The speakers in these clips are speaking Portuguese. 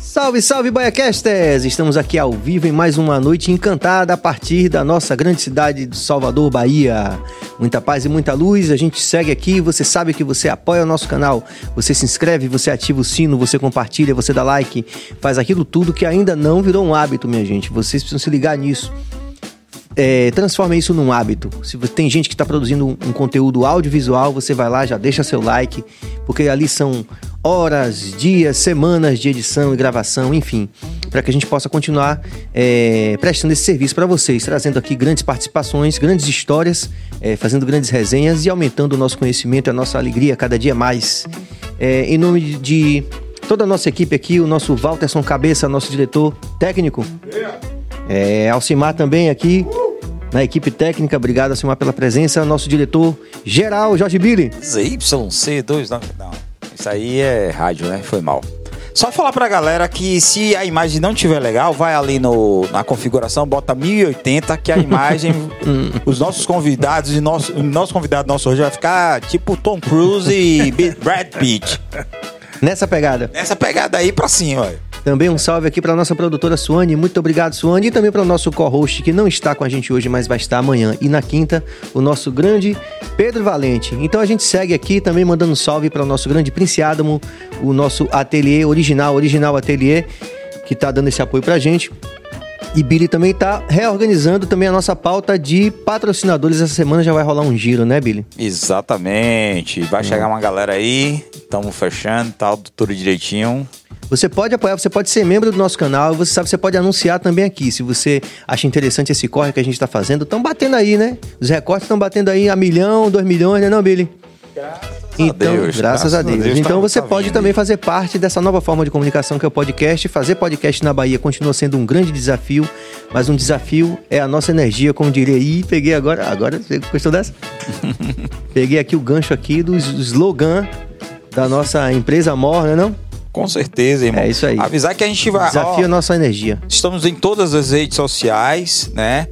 Salve, salve, Baiacasters! Estamos aqui ao vivo em mais uma noite encantada a partir da nossa grande cidade de Salvador, Bahia. Muita paz e muita luz, a gente segue aqui, você sabe que você apoia o nosso canal, você se inscreve, você ativa o sino, você compartilha, você dá like, faz aquilo tudo que ainda não virou um hábito, minha gente. Vocês precisam se ligar nisso. É, isso num hábito. Se tem gente que está produzindo um, conteúdo audiovisual, você vai lá, já deixa seu like, porque ali são horas, dias, semanas de edição e gravação, enfim, para que a gente possa continuar é, prestando esse serviço para vocês, trazendo aqui grandes participações, grandes histórias, é, fazendo grandes resenhas e aumentando o nosso conhecimento e a nossa alegria cada dia mais. É, em nome de toda a nossa equipe aqui, o nosso Walterson Cabeça, nosso diretor técnico. É, Alcimar também aqui na equipe técnica. Obrigado, Alcimar, pela presença. Nosso diretor geral, Jorge Billy. ZYC2, não, não. Isso aí é rádio, né? Foi mal. Só falar pra galera que se a imagem não tiver legal, vai ali no, na configuração, bota 1080, que a imagem, os nossos convidados e nosso, nosso convidado nosso hoje vai ficar tipo Tom Cruise e Brad Pitt. Nessa pegada. Nessa pegada aí pra cima. Também um salve aqui para nossa produtora Suane. Muito obrigado, Suane. E também para o nosso co-host, que não está com a gente hoje, mas vai estar amanhã. E na quinta, o nosso grande Pedro Valente. Então a gente segue aqui também mandando um salve para o nosso grande Prince Adamo, o nosso ateliê original, original ateliê, que está dando esse apoio para a gente. E Billy também está reorganizando também a nossa pauta de patrocinadores. Essa semana já vai rolar um giro, né, Billy? Exatamente. Vai chegar uma galera aí, estamos fechando, tá tudo direitinho. Você pode apoiar, você pode ser membro do nosso canal, você sabe, você pode anunciar também aqui. Se você acha interessante esse corre que a gente está fazendo, estão batendo aí, né? Os recortes estão batendo aí a milhão, dois milhões, né, não, Billy? Graças então, a Deus. Graças, a Deus. A Deus então tá, você tá pode também fazer parte dessa nova forma de comunicação que é o podcast. Fazer podcast na Bahia continua sendo um grande desafio, mas um desafio é a nossa energia, como diria. Ih, peguei agora, agora, gostou dessa? peguei aqui o gancho aqui do slogan da nossa empresa Mor, né não? Com certeza, irmão. É isso aí. Avisar que a gente vai. Desafia a nossa energia. Estamos em todas as redes sociais, né?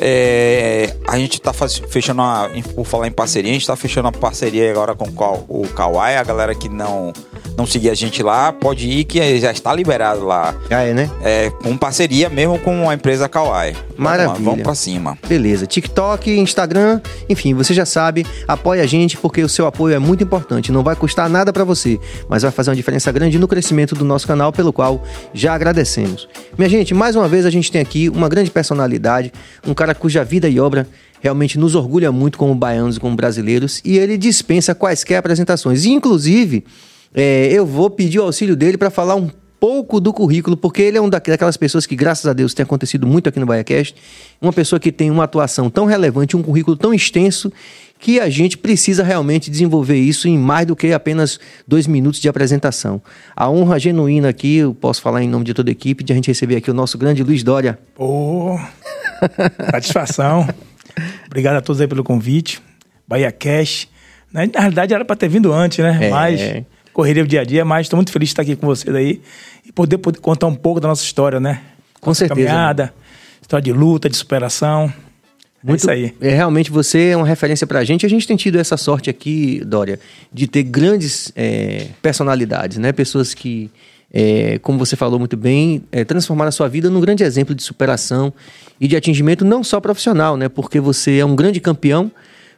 É, a gente tá fechando uma. Por falar em parceria, a gente tá fechando uma parceria agora com o Kawaii. A galera que não, não seguir a gente lá, pode ir que já está liberado lá. Ah, é, né? É, com parceria mesmo com a empresa Kawaii. Maravilha. Vamos, vamos pra cima. Beleza. TikTok, Instagram, enfim, você já sabe. Apoie a gente porque o seu apoio é muito importante. Não vai custar nada para você, mas vai fazer uma diferença grande no crescimento do nosso canal, pelo qual já agradecemos. Minha gente, mais uma vez a gente tem aqui uma grande personalidade, um cara cara cuja vida e obra realmente nos orgulha muito como baianos e como brasileiros, e ele dispensa quaisquer apresentações. Inclusive, é, eu vou pedir o auxílio dele para falar um pouco do currículo, porque ele é um daquelas pessoas que, graças a Deus, tem acontecido muito aqui no BaiaCast, uma pessoa que tem uma atuação tão relevante, um currículo tão extenso, que a gente precisa realmente desenvolver isso em mais do que apenas dois minutos de apresentação. A honra genuína aqui, eu posso falar em nome de toda a equipe, de a gente receber aqui o nosso grande Luiz Dória. Oh, satisfação. Obrigado a todos aí pelo convite. Bahia Cash. Na realidade era para ter vindo antes, né? É. Mas correria do dia a dia, mas estou muito feliz de estar aqui com vocês aí e poder, poder contar um pouco da nossa história, né? Com nossa certeza. Caminhada, história de luta, de superação. Muito, é isso aí. É, realmente você é uma referência para a gente. A gente tem tido essa sorte aqui, Dória, de ter grandes é, personalidades, né? Pessoas que, é, como você falou muito bem, é, transformaram a sua vida num grande exemplo de superação e de atingimento não só profissional, né? Porque você é um grande campeão,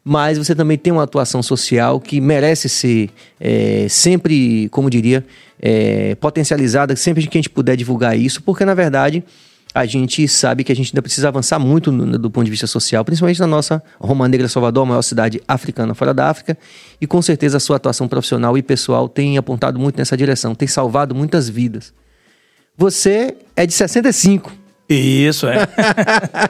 mas você também tem uma atuação social que merece ser é, sempre, como diria, é, potencializada, sempre que a gente puder divulgar isso, porque na verdade a gente sabe que a gente ainda precisa avançar muito no, do ponto de vista social, principalmente na nossa Roma Negra Salvador, a maior cidade africana fora da África, e com certeza a sua atuação profissional e pessoal tem apontado muito nessa direção, tem salvado muitas vidas. Você é de 65. Isso, é.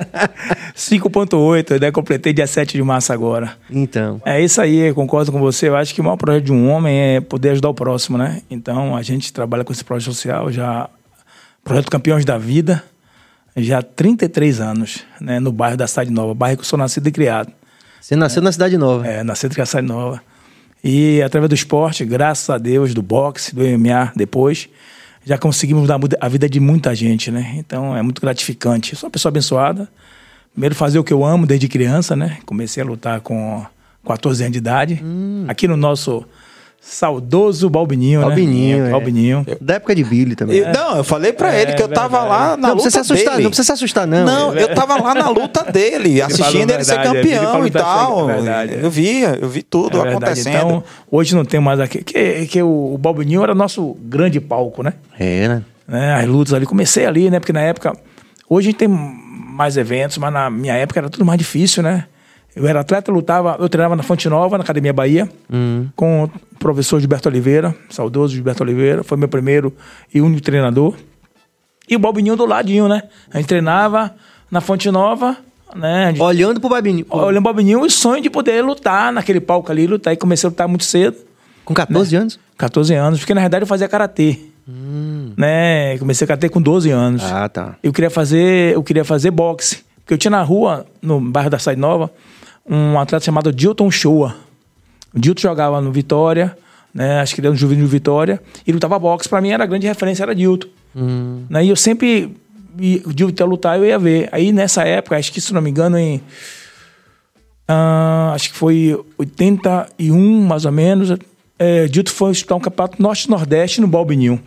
5.8, né? Completei dia 7 de março agora. Então. É isso aí, concordo com você. Eu acho que o maior projeto de um homem é poder ajudar o próximo, né? Então, a gente trabalha com esse projeto social já... Projeto Campeões da Vida, já há 33 anos, né? No bairro da Cidade Nova, bairro que eu sou nascido e criado. Você nasceu é, na Cidade Nova? É, nascido na Cidade Nova. E através do esporte, graças a Deus, do boxe, do MMA depois já conseguimos mudar a vida de muita gente, né? Então é muito gratificante. Sou uma pessoa abençoada. Primeiro fazer o que eu amo desde criança, né? Comecei a lutar com 14 anos de idade. Hum. Aqui no nosso Saudoso Balbininho, Balbininho, né? É. Balbininho. Da época de Billy também. Eu, não, eu falei pra É, ele que eu tava verdade. lá na não luta precisa se assustar, dele. não precisa se assustar, não. Não, eu tava lá na luta dele, assistindo ele ser verdade, é, ele campeão e tal. verdade, é. eu via, eu vi tudo É acontecendo. Então, hoje não tem mais aqui. Que, que o, o Balbininho era nosso grande palco, né? Era. né? As lutas ali. Comecei ali, né? Porque na época. Hoje a gente tem mais eventos, mas na minha época era tudo mais difícil, né? Eu era atleta, lutava, eu treinava na Fonte Nova, na Academia Bahia, com o professor Gilberto Oliveira, saudoso Gilberto Oliveira, foi meu primeiro e único treinador. E o Balbininho do ladinho, né? A gente treinava na Fonte Nova, né? Gente- Olhando pro Babinho. Olhando o Balbininho, o sonho de poder lutar naquele palco ali, lutar. E comecei a lutar muito cedo. Com 14 Né? anos? 14 anos, porque na verdade eu fazia karatê. Né? Comecei a karatê com 12 anos. Ah, tá. Eu queria fazer, eu queria fazer boxe, porque eu tinha na rua, no bairro da Saída Nova, um atleta chamado Dilton Shoa. O Dilton jogava no Vitória, né? Acho que ele era um juvenil Vitória, e lutava boxe, para mim era a grande referência era Dilton. Né? E eu sempre e o Dilton ia lutar, eu ia ver. Aí nessa época, acho que se não me engano em ah, acho que foi 81, mais ou menos. É, Dilton foi disputar um campeonato Norte-Nordeste no Balbininho.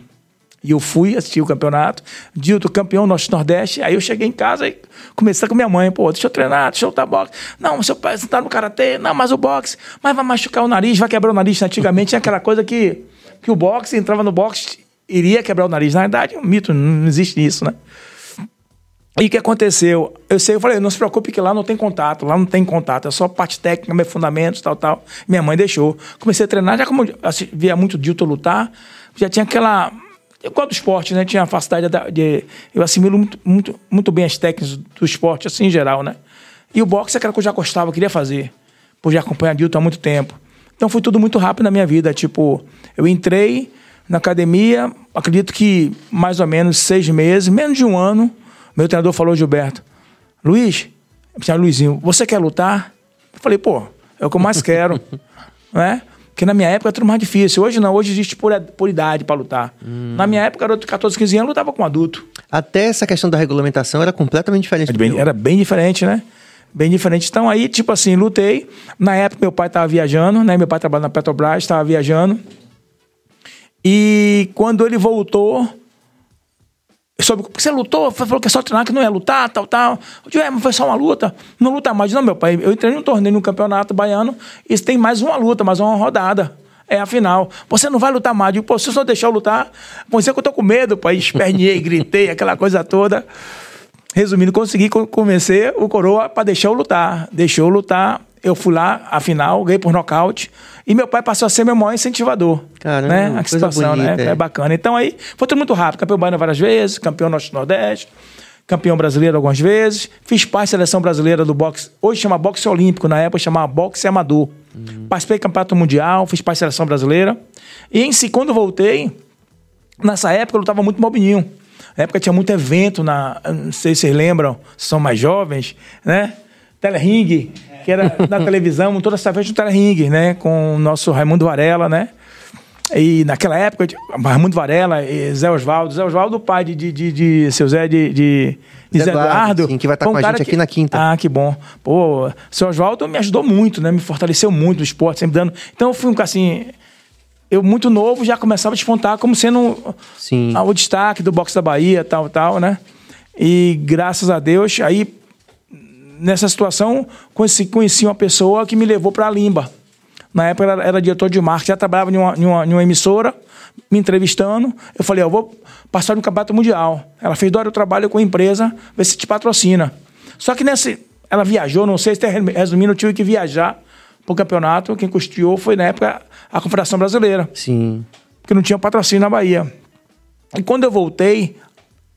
E eu fui assistir o campeonato. Dilton, campeão Norte-Nordeste. Aí eu cheguei em casa e comecei com minha mãe. Pô, deixa eu treinar, deixa eu lutar boxe. Não, seu pai, você tá no karatê. Não, mas o boxe. Mas vai machucar o nariz, vai quebrar o nariz. Antigamente tinha aquela coisa que, que o boxe, entrava no boxe, iria quebrar o nariz. Na verdade, é um mito, não existe isso, né? E o que aconteceu? Eu sei, eu falei, não se preocupe que lá não tem contato, lá não tem contato, é só parte técnica, meus fundamentos, tal, tal. Minha mãe deixou. Comecei a treinar, já como via muito Dilton lutar, já tinha aquela. Eu gosto do esporte, né? Tinha a facilidade da- de. Eu assimilo muito, muito, muito bem as técnicas do esporte, assim, em geral, né? E o boxe é aquela que eu já gostava, queria fazer, por já acompanhar Dilton há muito tempo. Então foi tudo muito rápido na minha vida. Tipo, eu entrei na academia, acredito que mais ou menos seis meses, menos de um ano, meu treinador falou, Gilberto, Luiz, Luizinho, você quer lutar? Eu falei, pô, é o que eu mais quero, né? Porque na minha época era tudo mais difícil. Hoje não, hoje existe por, por idade para lutar. Na minha época, garoto de 14, 15 anos, lutava com adulto. Até essa questão da regulamentação era completamente diferente. Era bem, era bem diferente, né? Bem diferente. Então aí, tipo assim, lutei. Na época, meu pai estava viajando, né? Meu pai trabalhava na Petrobras, estava viajando. E quando ele voltou, sobre porque você lutou, falou que é só treinar, que não é lutar, tal, tal. Eu digo, é, mas foi só uma luta. Não luta mais. Não, meu pai, eu entrei num torneio no campeonato baiano e tem mais uma luta, mais uma rodada. É a final. Você não vai lutar mais. Eu digo, pô, se você só deixar eu lutar, você que eu tô com medo, pai. Esperneei, gritei, aquela coisa toda. Resumindo, consegui co- convencer o Coroa para deixar eu lutar. Deixou eu lutar. Eu fui lá, a final, ganhei por nocaute. E meu pai passou a ser meu maior incentivador. Caramba, né? A situação, bonita, né? é. É bacana. Então aí foi tudo muito rápido. Campeão baiano várias vezes, campeão norte-nordeste, campeão brasileiro algumas vezes. Fiz parte da seleção brasileira do boxe. Hoje chama boxe olímpico, na época chamava boxe amador. Participei do campeonato mundial, fiz parte da seleção brasileira. E em si, quando voltei, nessa época eu lutava muito mobininho. Na época tinha muito evento na. Não sei se vocês lembram, se são mais jovens, né? Telering, que era na televisão, toda essa vez no Telering, né? Com o nosso Raimundo Varela, né? E naquela época, Raimundo Varela e Zé Osvaldo, Zé Osvaldo, pai de, de, de, de seu Zé de, de, de Zé Eduardo, sim, que vai estar com a gente aqui na quinta. Ah, que bom. Pô, seu Osvaldo me ajudou muito, né? Me fortaleceu muito no esporte, sempre dando. Então eu fui um assim. Eu, muito novo, já começava a despontar como sendo Sim. ah, o destaque do boxe da Bahia, tal, tal, né? E graças a Deus, aí nessa situação conheci, conheci uma pessoa que me levou para a Limba. Na época era, era diretor de marketing, já trabalhava em uma, em, uma, em uma emissora, me entrevistando. Eu falei, eu vou passar no campeonato mundial. Ela fez, Dória, eu trabalho com a empresa, vê se te patrocina. Só que nesse, ela viajou, não sei se resumindo, eu tive que viajar para o campeonato. Quem custeou foi, na época, a Confederação Brasileira Sim. porque não tinha patrocínio na Bahia. E quando eu voltei,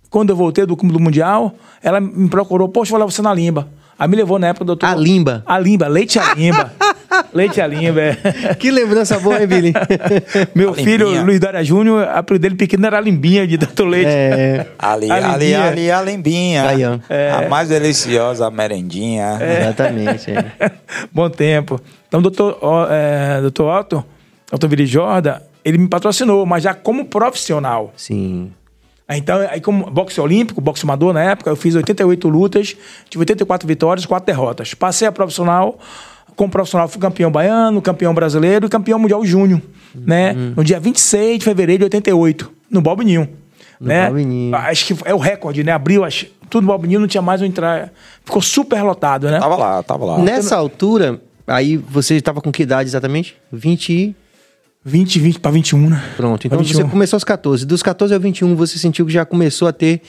quando eu voltei do do Mundial, ela me procurou, poxa, vou levar você na Limba. Aí me levou na época do doutor. A Limba? A Limba, leite a Limba. leite a Limba, é. Que lembrança boa, hein, Billy? Meu A filho, Limbinha. Luiz Dória Júnior, a apelido dele pequeno era Limbinha de tanto leite. é, Ali, A ali, ali, a lembinha. Aí, ó. A mais deliciosa, a merendinha. exatamente. é. Bom tempo. Então, doutor, ó, é, doutor Otto, doutor Viri Jorda, ele me patrocinou, mas já como profissional. Sim. Aí, Então, aí como boxe olímpico, boxe amador na época, eu fiz 88 lutas, tive 84 vitórias, 4 derrotas. Passei a profissional como profissional, fui campeão baiano, campeão brasileiro e campeão mundial júnior, uhum. né? No dia 26 de fevereiro de 88, no Balbininho. No né? Balbininho. Acho que é o recorde, né? Abriu as, tudo no Balbininho, não tinha mais onde entrar. Ficou super lotado, né? Tava lá, tava lá. Nessa altura, aí você estava com que idade exatamente? 20 e... 20, 20 para 21, né? Pronto, então você começou aos 14. Dos 14 ao 21, você sentiu que já começou a ter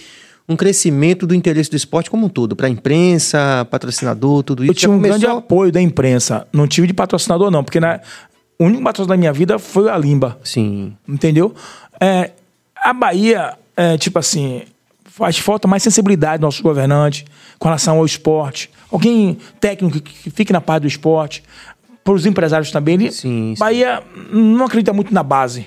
um crescimento do interesse do esporte como um todo, para a imprensa, patrocinador, tudo isso. Eu tinha um começou... grande apoio da imprensa. Não tive de patrocinador, não, porque na... o único patrocinador da minha vida foi a Limba. Sim. Entendeu? É, a Bahia, é, tipo assim, faz falta mais sensibilidade do nosso governante com relação ao esporte. Alguém técnico que fique na parte do esporte. Para os empresários também. Ele, sim, sim. Bahia não acredita muito na base.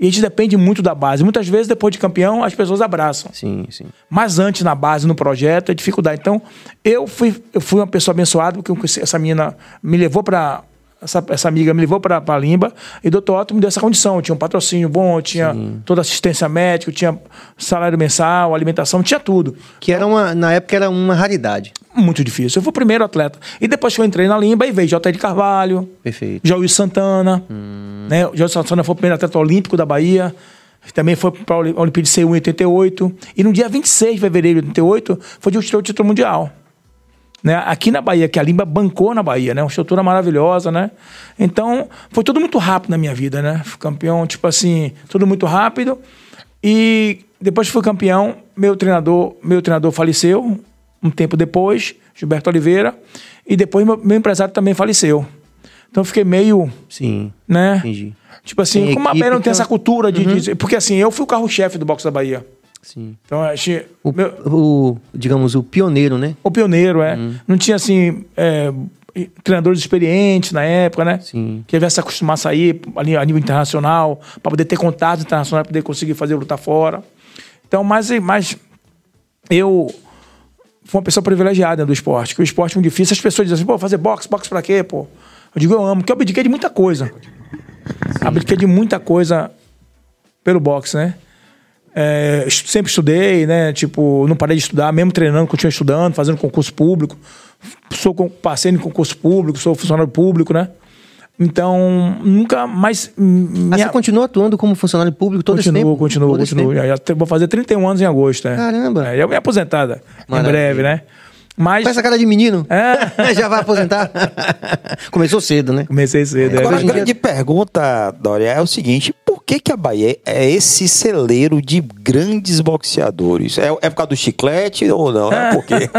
E a gente depende muito da base. Muitas vezes, depois de campeão, as pessoas abraçam. Sim, sim. Mas antes, na base, no projeto, é dificuldade. Então, eu fui, eu fui uma pessoa abençoada, porque essa menina me levou para essa, essa amiga me levou para a Limba e o doutor Otto me deu essa condição. Eu tinha um patrocínio bom, tinha Sim. toda assistência médica, tinha salário mensal, alimentação, tinha tudo. Que era uma, na época era uma raridade. Muito difícil. Eu fui o primeiro atleta. E depois que eu entrei na Limba, e veio J. de Carvalho, Perfeito. Jair Santana. Hum. Né? O Jair Santana foi o primeiro atleta olímpico da Bahia. Também foi para a Olimpíada de Seul em 88. E no dia 26 de fevereiro de 88, foi de o título mundial. Né? Aqui na Bahia, que a Limba bancou na Bahia, né? Uma estrutura maravilhosa, né? Então, foi tudo muito rápido na minha vida, né? Fui campeão, tipo assim, tudo muito rápido. E depois que fui campeão, meu treinador, meu treinador faleceu um tempo depois, Gilberto Oliveira, e depois meu, meu empresário também faleceu. Então eu fiquei meio. Sim. Né? Entendi. Tipo assim, como a Bahia não tem essa cultura de, uhum. de. Porque assim, eu fui o carro-chefe do boxe da Bahia. Sim. Então, achei. O, meu... o, digamos, o pioneiro, né? O pioneiro, é. Hum. Não tinha, assim, é, treinadores experientes na época, né? Sim. Que tivesse acostumar a sair ali a nível internacional, para poder ter contatos internacionais, para poder conseguir fazer lutar fora. Então, mas, mas eu fui uma pessoa privilegiada do esporte, que o esporte é muito difícil. As pessoas dizem assim, pô, fazer boxe, boxe pra quê, pô? Eu digo, eu amo, porque eu abdiquei de muita coisa. Sim. Abdiquei de muita coisa pelo boxe, né? É, sempre estudei, né? Tipo, não parei de estudar, mesmo treinando, continuei estudando, fazendo concurso público. Sou passei em concurso público, sou funcionário público, né? Então, nunca mais. Minha... Ah, você continua atuando como funcionário público todo continuo, esse tempo? Continuo, continuo, continuo. Já, já, vou fazer 31 anos em agosto, né? Caramba! É, eu me aposentada em breve, né? Mas... Com essa cara de menino? É. Já vai aposentar? Começou cedo, né? Comecei cedo. É. Agora, a grande pergunta, Dória, é o seguinte: que, que a Bahia é esse celeiro de grandes boxeadores? É, é por causa do chiclete ou não? É por quê?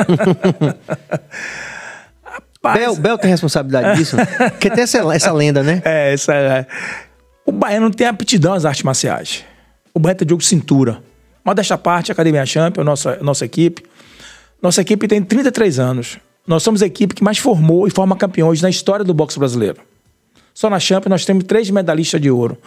Bel, Bel tem responsabilidade disso? Porque tem essa, essa lenda, né? É, essa é. O baiano tem aptidão às artes marciais. O baiano tem jogo cintura. Mas desta parte, a Academia Champion, nossa, nossa equipe, nossa equipe tem 33 anos. Nós somos a equipe que mais formou e forma campeões na história do boxe brasileiro. Só na Champions nós temos três medalhistas de ouro.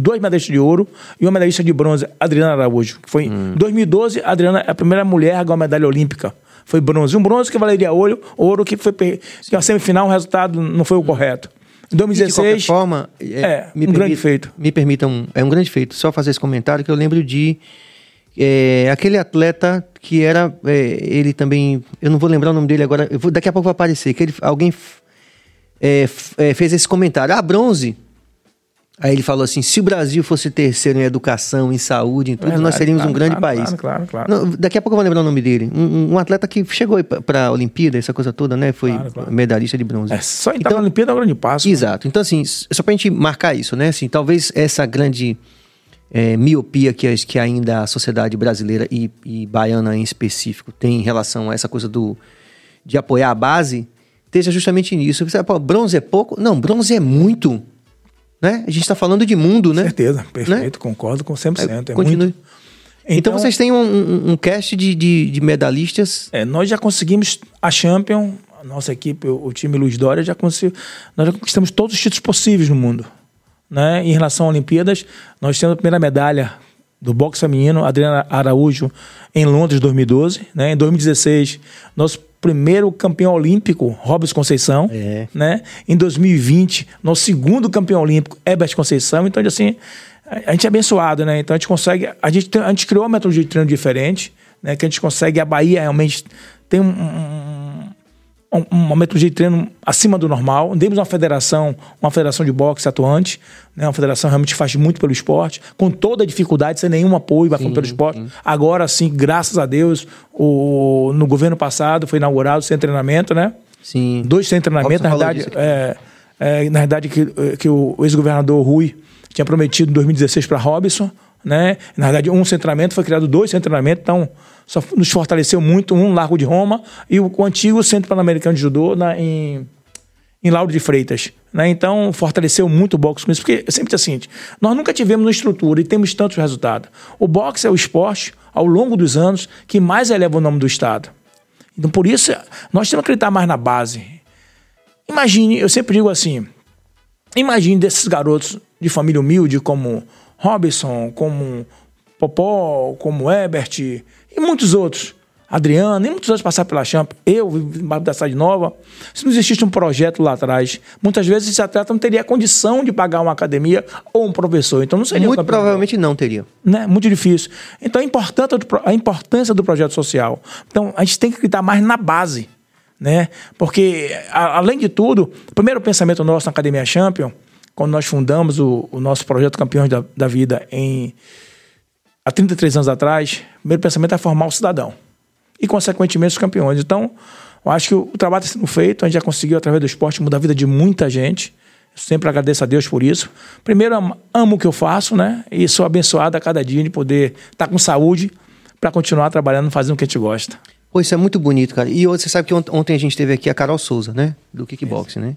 Dois medalhistas de ouro e uma medalhista de bronze, Adriana Araújo. Que foi hum. em 2012, a Adriana é a primeira mulher a ganhar uma medalha olímpica. Foi bronze. Um bronze que valeria ouro, ouro que foi que a semifinal o resultado não foi o correto. Em 2016. De forma, é, é um permita, grande feito. Me permitam, é um grande feito. Só fazer esse comentário que eu lembro de é, aquele atleta que era. É, ele também. Eu não vou lembrar o nome dele agora. Vou, daqui a pouco vai aparecer. Que ele, alguém é, é, fez esse comentário. Ah, bronze. Aí ele falou assim: se o Brasil fosse terceiro em educação, em saúde, em tudo, Verdade, nós seríamos claro, um grande claro, país. Claro, claro, Não, daqui a pouco eu vou lembrar o nome dele. Um, um atleta que chegou para a Olimpíada, essa coisa toda, né? Foi medalhista de bronze. É, só entrar então, na Olimpíada é um grande passo. Exato. Então, assim, só para a gente marcar isso, né? Assim, talvez essa grande é, miopia que, que ainda a sociedade brasileira e, e, baiana em específico tem em relação a essa coisa do, de apoiar a base, esteja justamente nisso. Você, pô, bronze é pouco? Não, bronze é muito. Né? A gente está falando de mundo, né? Certeza, perfeito, né? concordo com 100%. É, continue. Muito... Então, então, vocês têm um, um, um cast de, de, de, medalhistas? É, nós já conseguimos a Champion, a nossa equipe, o, o time Luiz Dória já conseguiu. Nós já conquistamos todos os títulos possíveis no mundo. Né? Em relação às Olimpíadas, nós temos a primeira medalha do boxe feminino, Adriana Araújo, em Londres 2012. Né? Em 2016, nosso primeiro campeão olímpico, Robson Conceição. É. Né? Em 2020, nosso segundo campeão olímpico, Herbert Conceição. Então, assim, a gente é abençoado, né? Então a gente consegue. A gente, a gente criou uma metodologia de treino diferente, né? Que a gente consegue. A Bahia realmente tem um, um uma metodologia de treino acima do normal. Demos uma federação, uma federação de boxe atuante, né? uma federação que realmente faz muito pelo esporte, com toda a dificuldade, sem nenhum apoio, vai pelo esporte. Sim. Agora sim, graças a Deus, o, no governo passado foi inaugurado sem treinamento, né? Sim. Dois sem treinamento, na verdade, é, é, na verdade que, que o ex-governador Rui tinha prometido em 2016 para Robson, né? Na verdade, um sem treinamento foi criado dois sem treinamento, então só nos fortaleceu muito, um Largo de Roma e o, o antigo Centro Pan-Americano de Judô na, em, em Lauro de Freitas. Né? Então, fortaleceu muito o boxe com isso, porque é sempre assim, nós nunca tivemos uma estrutura e temos tantos resultados. O boxe é o esporte, ao longo dos anos, que mais eleva o nome do Estado. Então, por isso, nós temos que acreditar mais na base. Imagine, eu sempre digo assim, imagine desses garotos de família humilde como Robson, como Popó, como Ebert, e muitos outros. Adriano, e muitos outros passaram pela Champ, eu, da cidade nova. Se não existisse um projeto lá atrás, muitas vezes esse atleta não teria condição de pagar uma academia ou um professor. Então não seria Muito provavelmente não teria. Né? Muito difícil. Então a importância, do, a importância do projeto social. Então a gente tem que acreditar mais na base. Né? Porque, a, além de tudo, o primeiro pensamento nosso na Academia Champion, quando nós fundamos o, o nosso projeto Campeões da, da Vida em há 33 anos atrás, o primeiro pensamento é formar o cidadão. E, consequentemente, os campeões. Então, eu acho que o trabalho está sendo feito, a gente já conseguiu, através do esporte, mudar a vida de muita gente. Eu sempre agradeço a Deus por isso. Primeiro, amo o que eu faço, né? E sou abençoado a cada dia de poder estar com saúde para continuar trabalhando, fazendo o que a gente gosta. Pô, isso é muito bonito, cara. E você sabe que ontem a gente teve aqui a Carol Souza, né? Do kickboxing, né?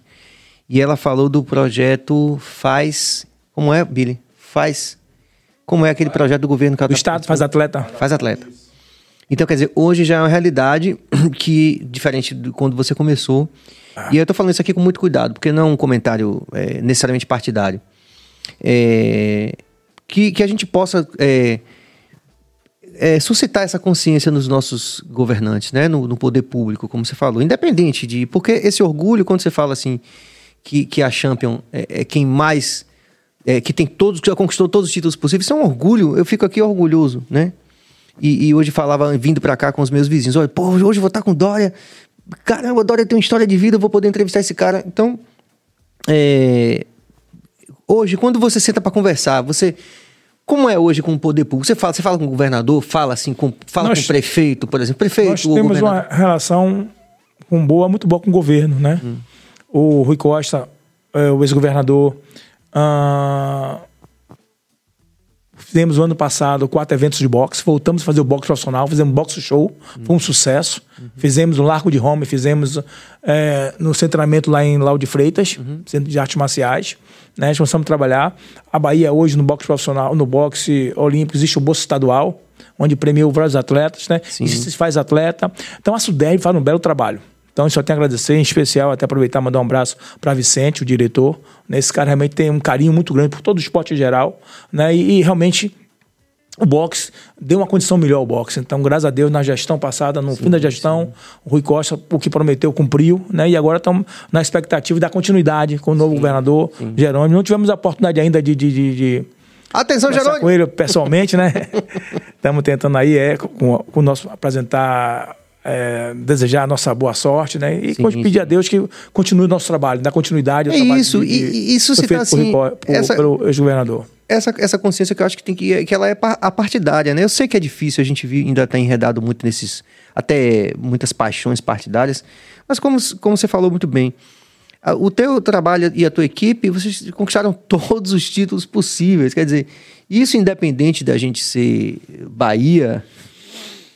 E ela falou do projeto Faz. Como é, Billy? Faz como é aquele projeto do governo que O Estado faz atleta. Faz atleta. Então, quer dizer, hoje já é uma realidade que, diferente de quando você começou. Ah. E eu estou falando isso aqui com muito cuidado, porque não é um comentário é, necessariamente partidário. É, que, que a gente possa é, é, suscitar essa consciência nos nossos governantes, né? No, no, poder público, como você falou. Independente de. Porque esse orgulho, quando você fala assim, que, que a Champion é, é quem mais é, que tem todos, que já conquistou todos os títulos possíveis, isso é um orgulho. Eu fico aqui orgulhoso, né? E, e hoje falava, vindo para cá com os meus vizinhos: olha, pô, hoje eu vou estar com Dória. Caramba, Dória tem uma história de vida, eu vou poder entrevistar esse cara. Então, é, hoje, quando você senta para conversar, você. Como é hoje com o poder público? Você fala, você fala com o governador, fala assim, com, fala nós, com o prefeito, por exemplo. Prefeito, nós temos uma relação com boa, muito boa com o governo, né? Hum. O Rui Costa, é, o ex-governador, Uh, fizemos no ano passado quatro eventos de boxe, voltamos a fazer o boxe profissional, fizemos boxe show, uhum. foi um sucesso. Uhum. Fizemos no Largo de Roma, fizemos é, no centramento lá em Lau de Freitas, uhum. Centro de Artes Marciais. Né? Nós começamos a trabalhar. A Bahia hoje no boxe profissional, no boxe olímpico, existe o bolso estadual, onde premiou vários atletas, né? Sim. se faz atleta. Então a Sudeb faz um belo trabalho. Então, só tenho a agradecer, em especial, até aproveitar e mandar um abraço para Vicente, o diretor. Né? Esse cara realmente tem um carinho muito grande por todo o esporte em geral. Né? E, e realmente o boxe deu uma condição melhor ao boxe. Então, graças a Deus, na gestão passada, no sim, fim da gestão, sim. o Rui Costa, o que prometeu, cumpriu, né? E agora estamos na expectativa da continuidade com o novo sim, governador Jerônimo. Não tivemos a oportunidade ainda de. de, de, de Atenção, Jerônimo! com ele pessoalmente, né? Estamos tentando aí, é, com, com o nosso apresentar é, desejar a nossa boa sorte, né? E sim, pedir sim. a Deus que continue o nosso trabalho, dar continuidade ao é trabalho isso, de, e, isso se assim, por, por, essa, pelo ex-governador. Essa, essa consciência que eu acho que tem que, que ela é apartidária, né? Eu sei que é difícil, a gente ainda está enredado muito nesses, até muitas paixões partidárias, mas como, como você falou muito bem, o teu trabalho e a tua equipe, vocês conquistaram todos os títulos possíveis, quer dizer, isso independente da gente ser Bahia,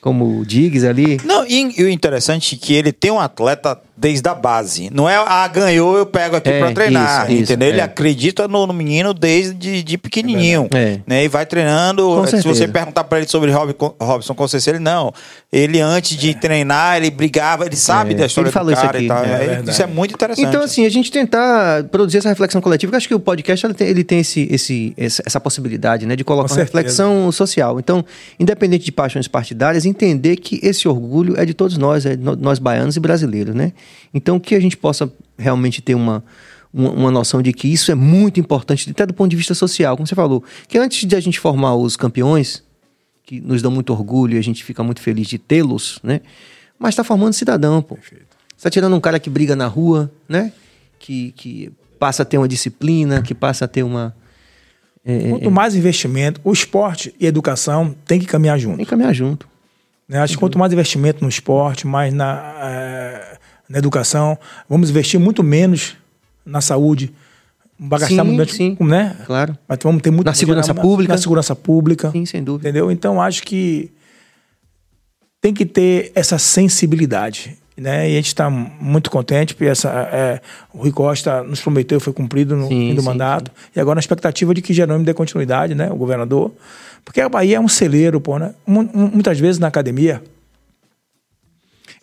como o Diggs ali. Não, e, e o interessante é que ele tem um atleta desde a base. Não é, ah, ganhou, eu pego aqui é, para treinar, isso, entendeu? Isso, ele é. acredita no, no, menino desde de pequenininho, é. né? E vai treinando. Se você perguntar para ele sobre Rob, Robson Conceição, ele não. Ele antes de treinar, ele brigava, ele sabe é. da história ele falou do cara isso aqui, e tal. É isso é muito interessante. Então, assim, a gente tentar produzir essa reflexão coletiva, eu acho que o podcast ele tem, ele tem esse, esse, essa possibilidade, né? De colocar uma reflexão social. Então, independente de paixões partidárias, entender que esse orgulho é de todos nós, é de nós baianos e brasileiros, né? Então, que a gente possa realmente ter uma, uma, uma, noção de que isso é muito importante, até do ponto de vista social, como você falou. Que antes de a gente formar os campeões, que nos dão muito orgulho e a gente fica muito feliz de tê-los, né? Mas está formando cidadão, pô. Perfeito. Você tá tirando um cara que briga na rua, né? Que, que passa a ter uma disciplina, que passa a ter uma. É, é quanto mais investimento, o esporte e a educação tem que caminhar junto. Tem que caminhar junto. Né? Acho que quanto mais investimento no esporte, mais na, é, na educação, vamos investir muito menos na saúde. Vai gastar sim, muito, sim. né? Claro. Mas vamos ter muito na segurança na, pública. Na segurança pública. Sim, sem dúvida. Entendeu? Então acho que tem que ter essa sensibilidade. Né? E a gente está muito contente, porque essa, é, o Rui Costa nos prometeu, foi cumprido no sim, fim do sim, mandato. E agora na expectativa de que Jerônimo dê continuidade, né? o governador. Porque a Bahia é um celeiro, pô, né? Muitas vezes na academia.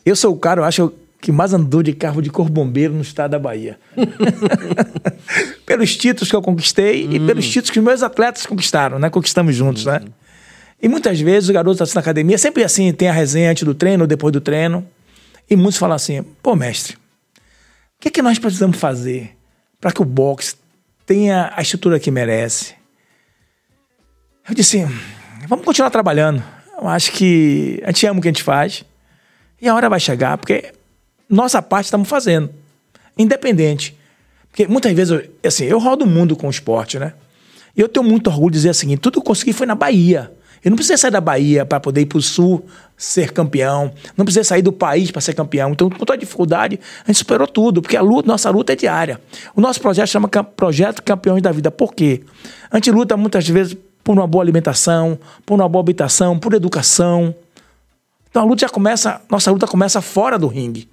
Eu sou o cara, eu acho que mais andou de carro de cor bombeiro no estado da Bahia. pelos títulos que eu conquistei hum. e pelos títulos que meus atletas conquistaram, né? Conquistamos juntos, hum. né? E muitas vezes os garotos assim na academia, sempre assim, tem a resenha antes do treino, depois do treino. E muitos falam assim: pô, mestre, o que, é que nós precisamos fazer para que o boxe tenha a estrutura que merece? Eu disse: vamos continuar trabalhando. Eu acho que a gente ama o que a gente faz. E a hora vai chegar, porque nossa parte estamos fazendo. Independente. Porque muitas vezes, eu, assim, eu rodo o mundo com o esporte, né? E eu tenho muito orgulho de dizer assim: tudo que eu consegui foi na Bahia. Eu não precisei sair da Bahia para poder ir para o Sul ser campeão. Não precisei sair do país para ser campeão. Então, com toda a dificuldade, a gente superou tudo, porque a luta, nossa luta é diária. O nosso projeto chama Projeto Campeões da Vida. Por quê? A gente luta muitas vezes por uma boa alimentação, por uma boa habitação, por educação. Então a luta já começa, nossa luta começa fora do ringue.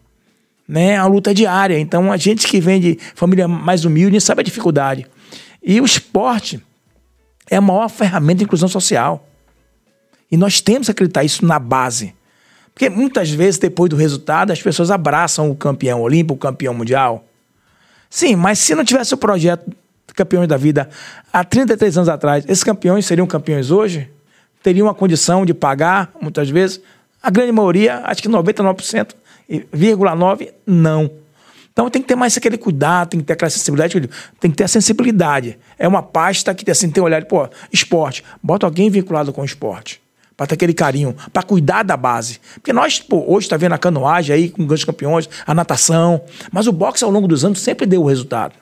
Né? A luta diária. Então a gente que vem de família mais humilde sabe a dificuldade. E o esporte é a maior ferramenta de inclusão social. E nós temos que acreditar isso na base. Porque muitas vezes, depois do resultado, as pessoas abraçam o campeão olímpico, o campeão mundial. Sim, mas se não tivesse o projeto Campeões da Vida há 33 anos atrás, esses campeões seriam campeões hoje? Teriam a condição de pagar, muitas vezes? A grande maioria, acho que 99%, 9%, não. Então tem que ter mais aquele cuidado, tem que ter aquela sensibilidade, tem que ter a sensibilidade. É uma pasta que assim, tem olhar, pô, esporte. Bota alguém vinculado com o esporte para ter aquele carinho, para cuidar da base. Porque nós, pô, hoje está vendo a canoagem aí com grandes campeões, a natação, mas o boxe ao longo dos anos sempre deu o resultado.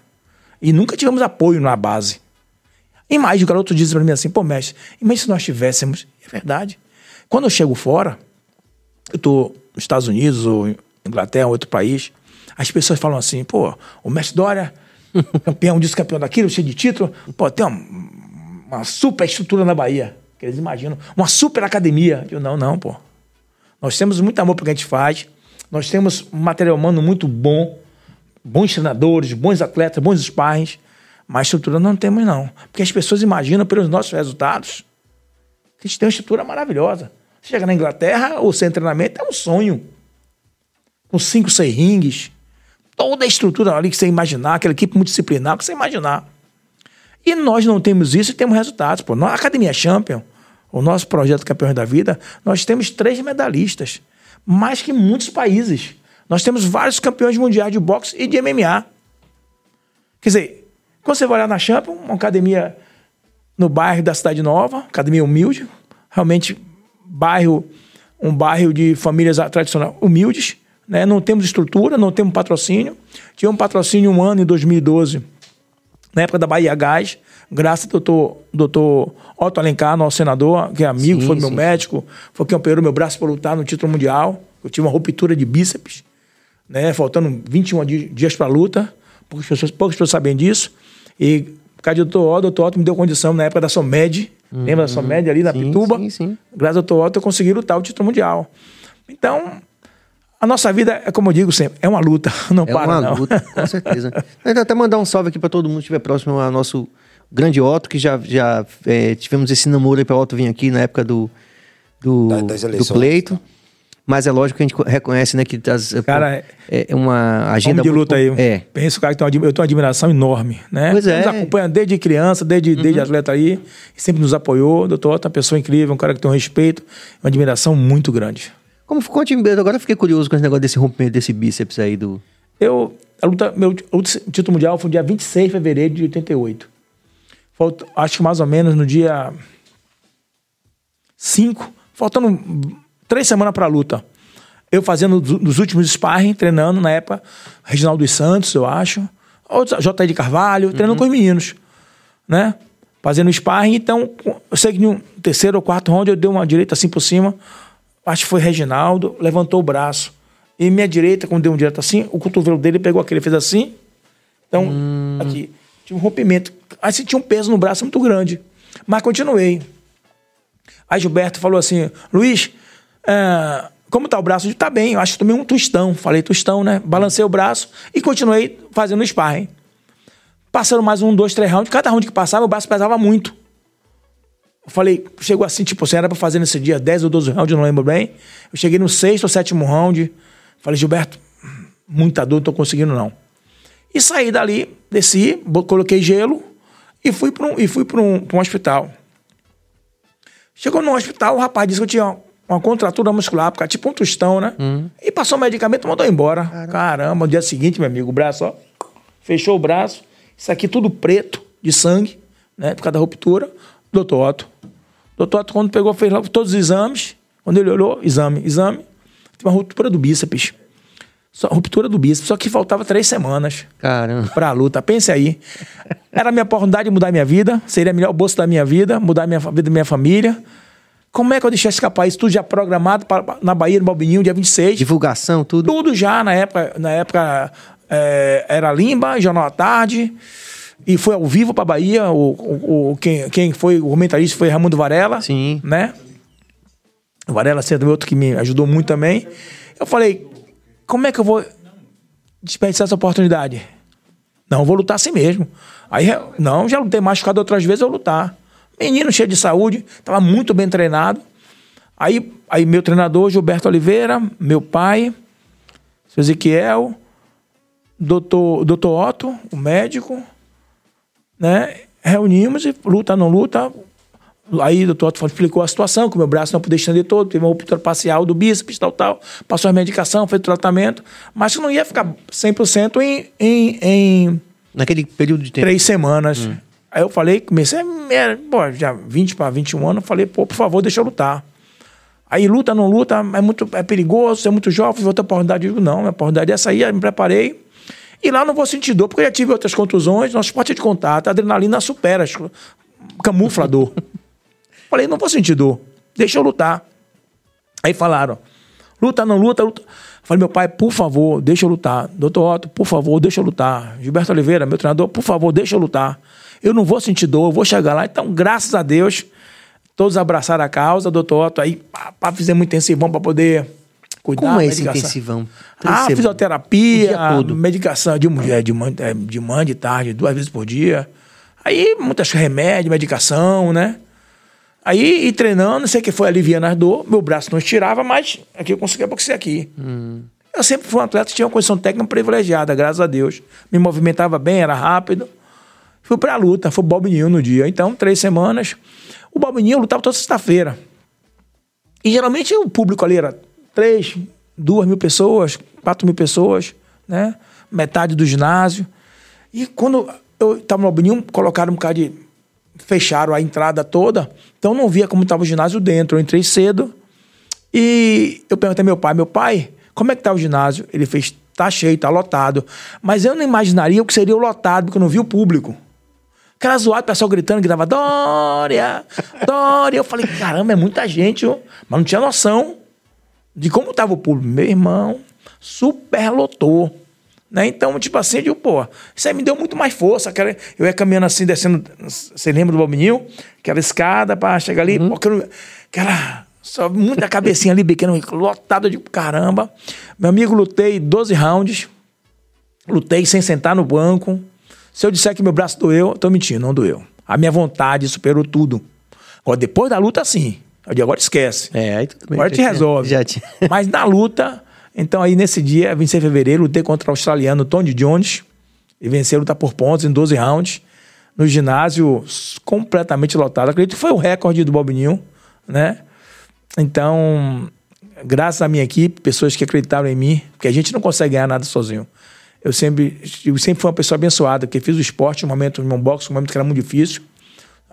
E nunca tivemos apoio na base. E mais, o garoto diz para mim assim, pô, mestre, imagina se nós tivéssemos. É verdade. Quando eu chego fora, eu estou nos Estados Unidos ou Inglaterra, outro país, as pessoas falam assim, pô, o mestre Dória, campeão disso, campeão daquilo, cheio de título, pô, tem uma, uma super estrutura na Bahia que eles imaginam. Uma super academia. Eu, não, não, pô. Nós temos muito amor para o que a gente faz. Nós temos um material humano muito bom. Bons treinadores, bons atletas, bons sparrings. Mas estrutura não temos, não. Porque as pessoas imaginam pelos nossos resultados que a gente tem uma estrutura maravilhosa. Você chega na Inglaterra, o seu treinamento é um sonho. Com cinco, seis rings. Toda a estrutura ali que você imaginar, aquela equipe multidisciplinar que você imaginar. E nós não temos isso e temos resultados. Pô. Na Academia Champion, o nosso projeto Campeões da Vida, nós temos três medalhistas, mais que muitos países. Nós temos vários campeões mundiais de boxe e de MMA. Quer dizer, quando você vai olhar na Champion, uma academia no bairro da Cidade Nova, academia humilde, realmente bairro, um bairro de famílias tradicionais humildes, né? não temos estrutura, não temos patrocínio. Tinha um patrocínio um ano em 2012 na época da Bahia Gás, graças ao doutor, doutor Otto Alencar, nosso senador, que é amigo, sim, foi meu sim. médico, foi quem operou meu braço para lutar no título mundial. Eu tive uma ruptura de bíceps, né, faltando 21 dias para a luta, poucas pessoas, poucas pessoas sabem disso. E por causa do doutor Otto, o doutor Otto me deu condição na época da SOMED, uhum. lembra da SOMED ali na sim, Pituba? Sim, sim. Graças ao doutor Otto eu consegui lutar o título mundial. Então, a nossa vida, é como eu digo sempre, é uma luta, não é para uma não. luta, com certeza. até mandar um salve aqui para todo mundo que estiver próximo ao nosso grande Otto, que já, já é, tivemos esse namoro aí para Otto vir aqui na época do, do, da, do pleito. Mas é lógico que a gente reconhece, né, que as, cara, é, é uma agenda de luta muito, aí. É. Penso, cara, que eu tenho uma admiração enorme, né? Pois é. Nos acompanha desde criança, desde, uhum. desde atleta aí, sempre nos apoiou. Doutor Otto é uma pessoa incrível, um cara que tem um respeito, uma admiração muito grande. Como conte agora eu fiquei curioso com esse negócio desse rompimento desse bíceps aí do. Eu. A luta, meu o título mundial foi no dia 26 de fevereiro de 88. Falta, acho que mais ou menos no dia 5, faltando três semanas para a luta. eu fazendo nos últimos sparring, treinando na época, Reginaldo dos Santos, eu acho, J. de Carvalho, treinando uhum. com os meninos, né? Fazendo sparring, então, eu sei que no terceiro ou quarto round eu dei uma direita assim por cima, acho que foi Reginaldo, levantou o braço. E minha direita, quando deu um direto assim, o cotovelo dele pegou aquele, fez assim. Então, hum. aqui, tinha um rompimento. Aí senti um peso no braço muito grande. Mas continuei. Aí Gilberto falou assim: Luiz, é, como tá o braço? Tá bem, eu acho que tomei um tostão. Falei tostão, né? Balancei o braço e continuei fazendo sparring. Passando mais um, dois, três rounds. Cada round que passava, o braço pesava muito. Eu falei, chegou assim, tipo, você era pra fazer nesse dia 10 ou 12 rounds, não lembro bem. Eu cheguei no sexto ou sétimo round. Falei, Gilberto, muita dor, não tô conseguindo não. E saí dali, desci, coloquei gelo e fui para um, e fui um, um hospital. Chegou no hospital, o rapaz disse que eu tinha uma contratura muscular, porque tipo um tostão, né? Uhum. E passou o medicamento e mandou embora. Caramba. Caramba, no dia seguinte, meu amigo, o braço, ó, fechou o braço. Isso aqui tudo preto, de sangue, né? Por causa da ruptura. Doutor Otto. Doutor Otto, quando pegou, fez todos os exames. Quando ele olhou, exame, exame. Tem uma ruptura do bíceps. Só, ruptura do bíceps, só que faltava três semanas. Caramba. Pra luta. Pense aí. Era a minha oportunidade de mudar minha vida. Seria melhor o bolso da minha vida, mudar a minha vida da minha família. Como é que eu deixei escapar isso tudo já programado pra, na Bahia, no Balbininho, dia 26? Divulgação, tudo? Tudo já, na época, na época é, era Limba, Jornal à Tarde, e foi ao vivo pra Bahia. O, o, o, quem, quem foi o comentarista foi Raimundo Varela. Sim. Né? O Varela sendo outro que me ajudou muito também. Eu falei, como é que eu vou desperdiçar essa oportunidade? Não, vou lutar assim mesmo. Aí, não, já lutei machucado outras vezes, eu lutar. Menino cheio de saúde, estava muito bem treinado. Aí, aí meu treinador, Gilberto Oliveira, meu pai, seu Ezequiel, doutor, doutor Otto, o médico, né? Reunimos e luta, não luta, Aí o doutor explicou a situação, que o meu braço não podia estender todo, teve uma ruptura parcial do bíceps, tal, tal. Passou a medicação, fez o tratamento, mas não ia ficar 100% em, em, em... Naquele período de tempo? Três semanas. Hum. Aí eu falei, comecei, pô, já 20 para 21 anos, falei, pô, por favor, deixa eu lutar. Aí luta, não luta, é muito é perigoso, é muito jovem, outra oportunidade. Eu digo, não, minha oportunidade é essa aí, me preparei. E lá não vou sentir dor, porque eu já tive outras contusões, nosso esporte é de contato, a adrenalina supera, camufla a dor. Falei, não vou sentir dor, deixa eu lutar. Aí falaram, luta, não luta, luta. Falei, meu pai, por favor, deixa eu lutar. Doutor Otto, por favor, deixa eu lutar. Gilberto Oliveira, meu treinador, por favor, deixa eu lutar. Eu não vou sentir dor, eu vou chegar lá. Então, graças a Deus, todos abraçaram a causa, doutor Otto. Aí, pá, pá, fizemos um intensivão para poder cuidar. Como é esse intensivão? Ah, fisioterapia, medicação de, de, de, manhã, de manhã, de tarde, duas vezes por dia. Aí, muitas remédios, medicação, né? Aí, e treinando, sei que foi aliviando as dor, meu braço não estirava, mas aqui eu conseguia boxear aqui. Hum. Eu sempre fui um atleta que tinha uma condição técnica privilegiada, graças a Deus. Me movimentava bem, era rápido. Fui pra luta, foi o Balbininho no dia. Então, três semanas. O Balbininho lutava toda sexta-feira. E geralmente o público ali era três, duas mil pessoas, quatro mil pessoas, né? Metade do ginásio. E quando eu estava no Balbininho, colocaram um bocado de fecharam a entrada toda, então não via como estava o ginásio dentro. Eu entrei cedo e eu perguntei ao meu pai, meu pai, como é que tá o ginásio? Ele fez, tá cheio, tá lotado. Mas eu não imaginaria o que seria o lotado, porque eu não vi o público. Aquela zoada, o pessoal gritando, gritava, Dória, Dória. Eu falei, caramba, é muita gente, ó. mas não tinha noção de como tava o público. Meu irmão, super lotou. Né? Então, tipo assim, eu digo, pô, isso aí me deu muito mais força. Aquela, eu ia caminhando assim, descendo. Você lembra do Balbininho? Aquela escada para chegar ali, uhum. aquela, aquela. Só muita cabecinha ali, pequena, lotada de caramba. Meu amigo, lutei 12 rounds. Lutei sem sentar no banco. Se eu disser que meu braço doeu, eu tô mentindo, não doeu. A minha vontade superou tudo. Agora, depois da luta, sim. Eu digo, agora esquece. É, aí tudo bem. Agora te resolve. Já tinha. Mas na luta, então, aí nesse dia, 26 de fevereiro, lutei contra o australiano Tony Jones e venci a luta por pontos em 12 rounds, no ginásio completamente lotado. Acredito que foi o recorde do Bobinho, né? Então, graças à minha equipe, pessoas que acreditaram em mim, porque a gente não consegue ganhar nada sozinho. Eu sempre, eu sempre fui uma pessoa abençoada, porque fiz o esporte, um momento, no boxe, um momento que era muito difícil.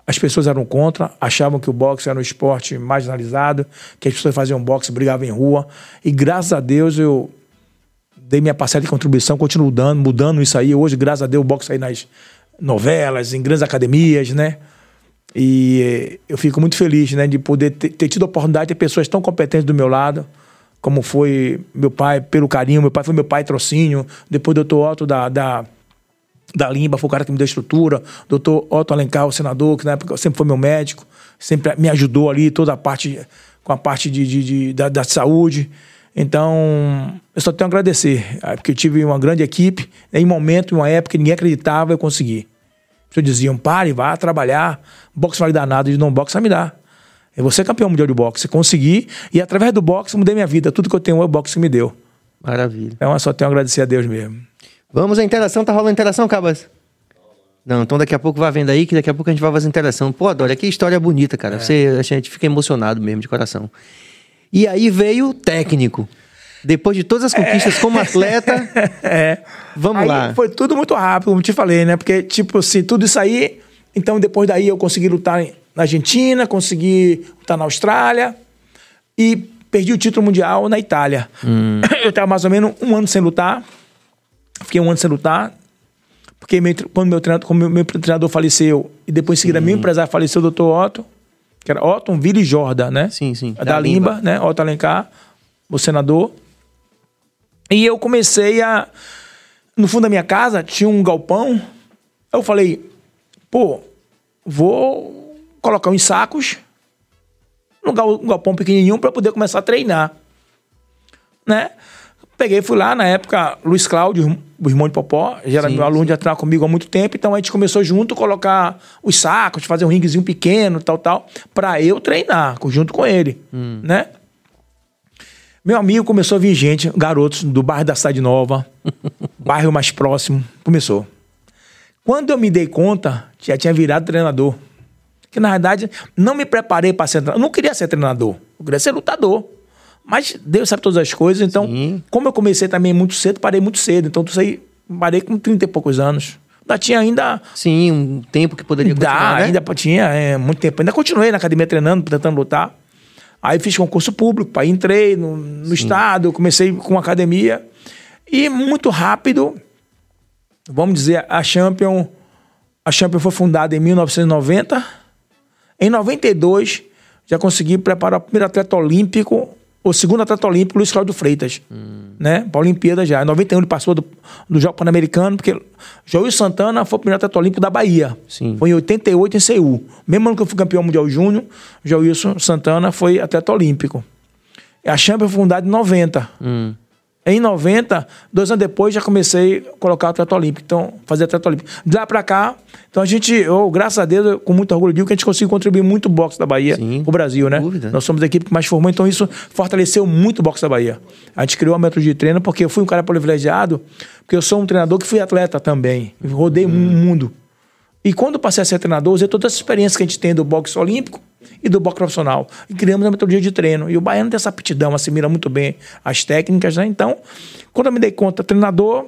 as pessoas eram contra, achavam que o boxe era um esporte marginalizado, que as pessoas faziam boxe, brigavam em rua. E graças a Deus eu dei minha parcela de contribuição, continuo dando, mudando isso aí. Hoje, graças a Deus, o boxe aí nas novelas, em grandes academias, né? E eh, eu fico muito feliz, né, de poder ter, ter tido a oportunidade de ter pessoas tão competentes do meu lado, como foi meu pai, pelo carinho. Meu pai foi meu pai trocínio, depois doutor Otto da, da da Limba, foi o cara que me deu estrutura. Doutor Otto Alencar, o senador, que na época sempre foi meu médico, sempre me ajudou ali, toda a parte, com a parte de, de, de da, da, saúde. Então, eu só tenho a agradecer, ah, porque eu tive uma grande equipe, em momento, em uma época que ninguém acreditava, eu consegui. As pessoas diziam, pare, vá trabalhar, boxe vai dar nada, de não boxe vai me dar. Eu vou ser campeão mundial de boxe, consegui, e através do boxe mudei minha vida, tudo que eu tenho é o boxe que me deu. Maravilha. Então, eu só tenho a agradecer a Deus mesmo. Vamos à interação, tá rolando interação, Cabas? Não, então daqui a pouco vai vendo aí, que daqui a pouco a gente vai fazer interação. Pô, Dória, que história bonita, cara. É. Você, a gente fica emocionado mesmo, de coração. E aí veio o técnico. Depois de todas as conquistas é. como atleta. é. Vamos aí lá. Foi tudo muito rápido, como te falei, né? Porque, tipo assim, tudo isso aí. Então, depois daí eu consegui lutar na Argentina, consegui lutar na Austrália e perdi o título mundial na Itália. Hum. Eu estava mais ou menos um ano sem lutar. Fiquei um ano sem lutar. Porque meu, quando meu treinador, quando meu, meu treinador faleceu, e depois em seguida meu empresário faleceu, o doutor Otto, que era Otton Ville Jorda, né? Sim, sim. Da, da Limba, Limba, né? Otto Alencar, o senador. E eu comecei a. No fundo da minha casa tinha um galpão. Eu falei, pô, vou colocar uns sacos num galpão pequenininho para poder começar a treinar. Né? Peguei, fui lá, na época, Luiz Cláudio, o irmão de Popó, já era sim, meu aluno, sim. já treinava comigo há muito tempo, então a gente começou junto a colocar os sacos, fazer um ringuezinho pequeno, tal, tal, para eu treinar, junto com ele, hum. né? Meu amigo começou a vir gente, garotos do bairro da Cidade Nova, bairro mais próximo, começou. Quando eu me dei conta, já tinha virado treinador. Que na verdade, não me preparei para ser treinador. Eu não queria ser treinador, eu queria ser lutador. Mas Deus sabe todas as coisas, então, Sim. como eu comecei também muito cedo, parei muito cedo. Então, isso aí, parei com 30 e poucos anos. Ainda tinha ainda. Sim, um tempo que poderia continuar. Dá, né? ainda tinha é, muito tempo. Ainda continuei na academia treinando, tentando lutar. Aí fiz concurso público, aí entrei no, no estado, comecei com academia. E muito rápido, vamos dizer, a Champion. A Champion foi fundada em 1990. Em 92, já consegui preparar o primeiro atleta olímpico o segundo atleta olímpico, Luiz Cláudio Freitas, hum. né? Para a Olimpíada já. Em 91 ele passou do, do Jogo Pan-Americano, porque Joel Santana foi o primeiro atleta olímpico da Bahia. Sim. Foi em 88 em Seul. Mesmo ano que eu fui campeão mundial júnior, Joel Santana foi atleta olímpico. A Champions foi fundada em 90. Hum. Em 90, dois anos depois, já comecei a colocar o atleta olímpico. Então, fazer atleta olímpico. De lá para cá, então a gente, eu, graças a Deus, eu, com muito orgulho, digo que a gente conseguiu contribuir muito o boxe da Bahia Sim, pro Brasil, né? Dúvida. Nós somos a equipe que mais formou, então isso fortaleceu muito o boxe da Bahia. A gente criou a método de treino porque eu fui um cara privilegiado, porque eu sou um treinador que fui atleta também. rodei hum. o mundo. E quando passei a ser treinador, usei toda essa experiência que a gente tem do boxe olímpico e do boxe profissional. E criamos a metodologia de treino. E o baiano tem essa aptidão, assimila muito bem as técnicas, né? Então, quando eu me dei conta, treinador,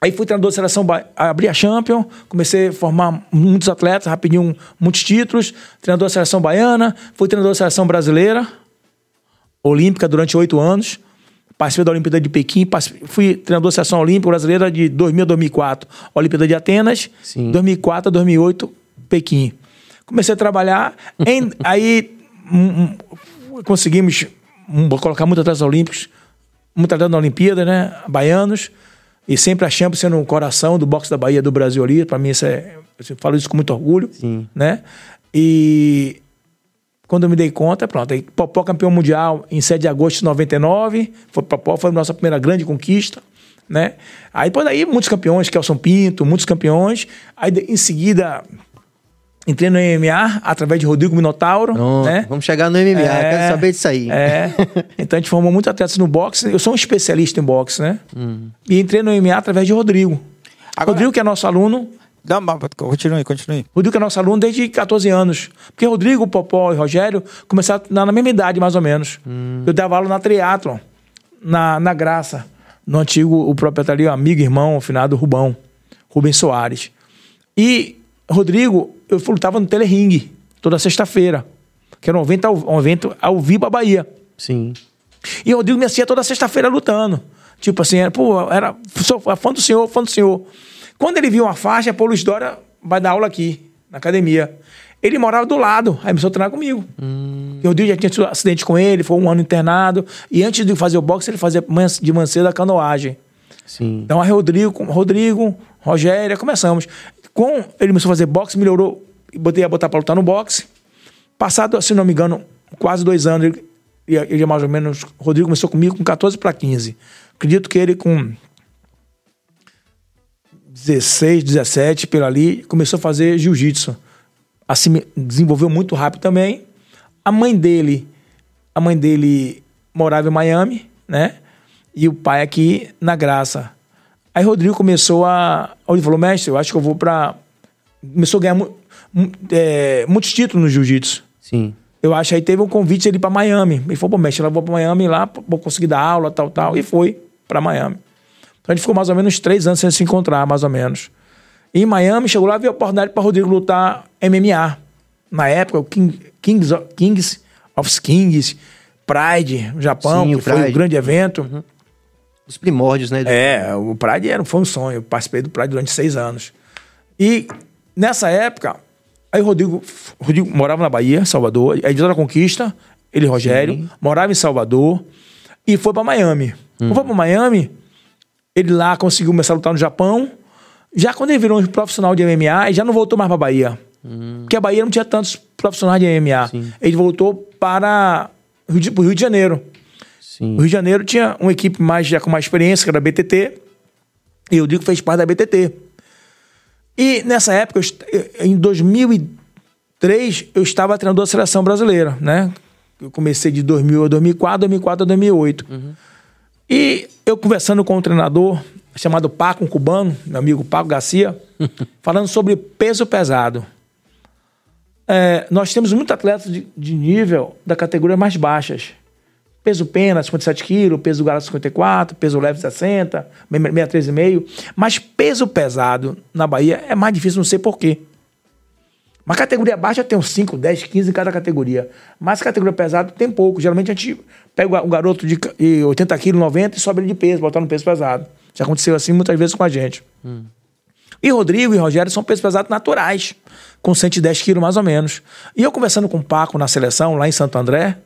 aí fui treinador da seleção, abri a Champion, comecei a formar muitos atletas, rapidinho, muitos títulos, treinador da seleção baiana, fui treinador da seleção brasileira, olímpica durante oito anos, participei da Olimpíada de Pequim, fui treinador da seleção olímpica brasileira de 2000 a 2004, Olimpíada de Atenas, Sim. 2004 a 2008, Pequim. Comecei a trabalhar, em, aí um, um, conseguimos um, colocar muitos atletas olímpicos, muitos atletas na Olimpíada, né? Baianos, e sempre a Champions sendo um coração do boxe da Bahia do Brasil ali. Para mim, isso é, eu falo isso com muito orgulho, Sim. né? E quando eu me dei conta, pronto, aí Popó campeão mundial em 7 de agosto de 99, foi Popó foi a nossa primeira grande conquista, né? Aí depois daí muitos campeões, Kelson Pinto, muitos campeões. Aí em seguida Entrei no MMA através de Rodrigo Minotauro. Pronto, né? Vamos chegar no MMA, é, quero saber disso aí. É. Então a gente formou muitos atletas no boxe. Eu sou um especialista em boxe, né? Hum. E entrei no MMA através de Rodrigo. Agora... Rodrigo, que é nosso aluno. Não, continue, continue. Rodrigo, que é nosso aluno desde 14 anos. Porque Rodrigo, Popó e Rogério começaram na, mesma idade, mais ou menos. Hum. Eu dava aula na Triathlon, na, na Graça, no antigo, o proprietário, amigo, irmão, finado Rubão, Rubens Soares. E Rodrigo, eu lutava no Telering toda sexta-feira, que era um evento, ao, um evento ao vivo à Bahia. Sim. E o Rodrigo me assistia toda sexta-feira lutando. Tipo assim, era, pô, era sou fã do senhor, fã do senhor. Quando ele viu uma faixa, pô, Luiz Dória vai dar aula aqui, na academia. Ele morava do lado, aí começou a treinar comigo. Hum. E Rodrigo já tinha tido um acidente com ele, foi um ano internado. E antes de fazer o boxe, ele fazia de mancedo a canoagem. Sim. Então, aí Rodrigo, Rodrigo, Rogério, começamos. Com ele começou a fazer boxe, melhorou, botei a botar para lutar no boxe. Passado, se não me engano, quase dois anos, ele, ele mais ou menos. Rodrigo começou comigo com 14 para 15. Acredito que ele com 16, 17, pela ali, começou a fazer jiu-jitsu. Assim, desenvolveu muito rápido também. A mãe dele, a mãe dele morava em Miami, né? E o pai aqui na Graça. Aí Rodrigo começou a. Ele falou, mestre, eu acho que eu vou para. Começou a ganhar mu é, muitos títulos no jiu-jitsu. Sim. Eu acho aí teve um convite ele para Miami. Ele falou, pô, mestre, eu vou para Miami lá, vou conseguir dar aula, tal, tal. E foi para Miami. Então a gente ficou mais ou menos três anos sem se encontrar, mais ou menos. E em Miami, chegou lá e viu a oportunidade para Rodrigo lutar MMA. Na época, o King, Kings, Kings of Kings, Pride, no Japão, Sim, que foi um grande evento. Uhum. Os primórdios, né? É, o Pride era, foi um sonho. Eu participei do Pride durante seis anos. E nessa época, aí o Rodrigo, Rodrigo morava na Bahia, Salvador, aí da Conquista, ele e Rogério, Sim. morava em Salvador e foi para Miami. Hum. Foi para Miami, ele lá conseguiu começar a lutar no Japão. Já quando ele virou um profissional de MMA, ele já não voltou mais para Bahia. Hum. Porque a Bahia não tinha tantos profissionais de MMA. Sim. Ele voltou para o Rio de Janeiro. Sim. O Rio de Janeiro tinha uma equipe mais, já com mais experiência, que era a BTT. E o Dico fez parte da BTT. E nessa época, em 2003, eu estava treinador da seleção brasileira, né? Eu comecei de 2000 a 2004, 2004 a 2008. Uhum. E eu conversando com um treinador chamado Paco, um cubano, meu amigo Paco Garcia, falando sobre peso pesado. É, nós temos muitos atletas de, de nível da categoria mais baixas. Peso pena, 57 quilos, peso galo 54, peso leve 60, 63,5. Mas peso pesado na Bahia é mais difícil, não sei porquê. Uma categoria baixa tem uns 5, 10, 15 em cada categoria. Mas categoria pesada tem pouco. Geralmente a gente pega um garoto de 80 quilos, 90 e sobe ele de peso, botar no peso pesado. Já aconteceu assim muitas vezes com a gente. Hum. E Rodrigo e Rogério são pesos pesados naturais, com 110 quilos mais ou menos. E eu conversando com o Paco na seleção, lá em Santo André,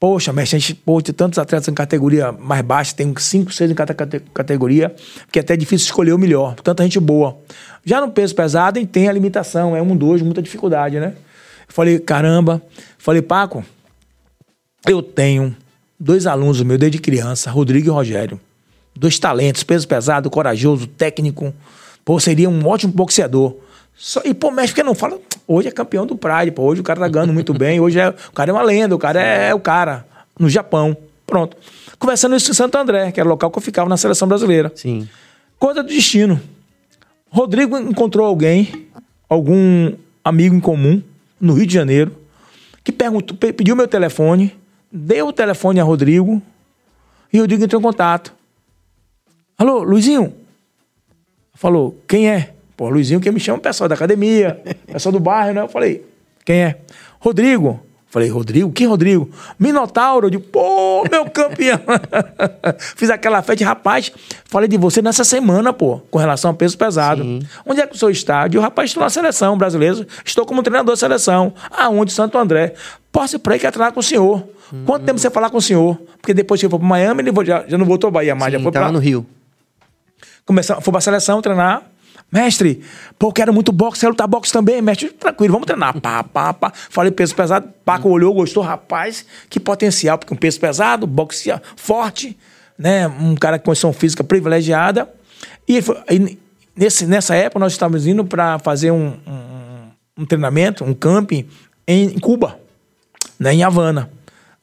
Poxa, mas a gente pô, tem tantos atletas em categoria mais baixa, tem cinco, seis em cada categoria, que é até difícil escolher o melhor. Tanta gente boa. Já no peso pesado, a gente tem a limitação, é um, dois, muita dificuldade, né? Eu falei, caramba. Falei, Paco, eu tenho dois alunos meus desde criança, Rodrigo e Rogério. Dois talentos, peso pesado, corajoso, técnico. Pô, seria um ótimo boxeador. Só, e, pô, México que não fala. Hoje é campeão do Pride, pô. Hoje o cara tá ganhando muito bem. Hoje é, o cara é uma lenda, o cara é, é o cara. No Japão. Pronto. Conversando isso em Santo André, que era o local que eu ficava na seleção brasileira. Sim. Coisa do destino. Rodrigo encontrou alguém, algum amigo em comum, no Rio de Janeiro, que perguntou, pediu meu telefone, deu o telefone a Rodrigo, e o Rodrigo entrou em contato. Alô, Luizinho? Falou, quem é? Pô, Luizinho que me chama, pessoal da academia, pessoal do bairro, né? Eu falei, quem é? Rodrigo. Falei, Rodrigo? Que Rodrigo? Minotauro. Eu digo, pô, meu campeão. Fiz aquela festa, rapaz, falei de você nessa semana, pô, com relação ao peso pesado. Sim. Onde é que o senhor está? Eu digo, rapaz, estou na seleção brasileira, estou como treinador da seleção. Aonde? Santo André. Posso ir para aí que treinar com o senhor. Hum. Quanto tempo você falar com o senhor? Porque depois que eu for para Miami, ele já, já não voltou a Bahia mais, Sim, já foi para... no Rio. Começar, foi para a seleção treinar. Mestre, pô, quero muito boxe, quero lutar boxe também, mestre. Tranquilo, vamos treinar. Pá, pá, pá. Falei peso pesado, Paco olhou, gostou, rapaz, que potencial, porque um peso pesado, boxe forte, né? Um cara com condição física privilegiada. E, e nesse, nessa época nós estávamos indo para fazer um, um, um, treinamento, um camping em Cuba, né? em Havana.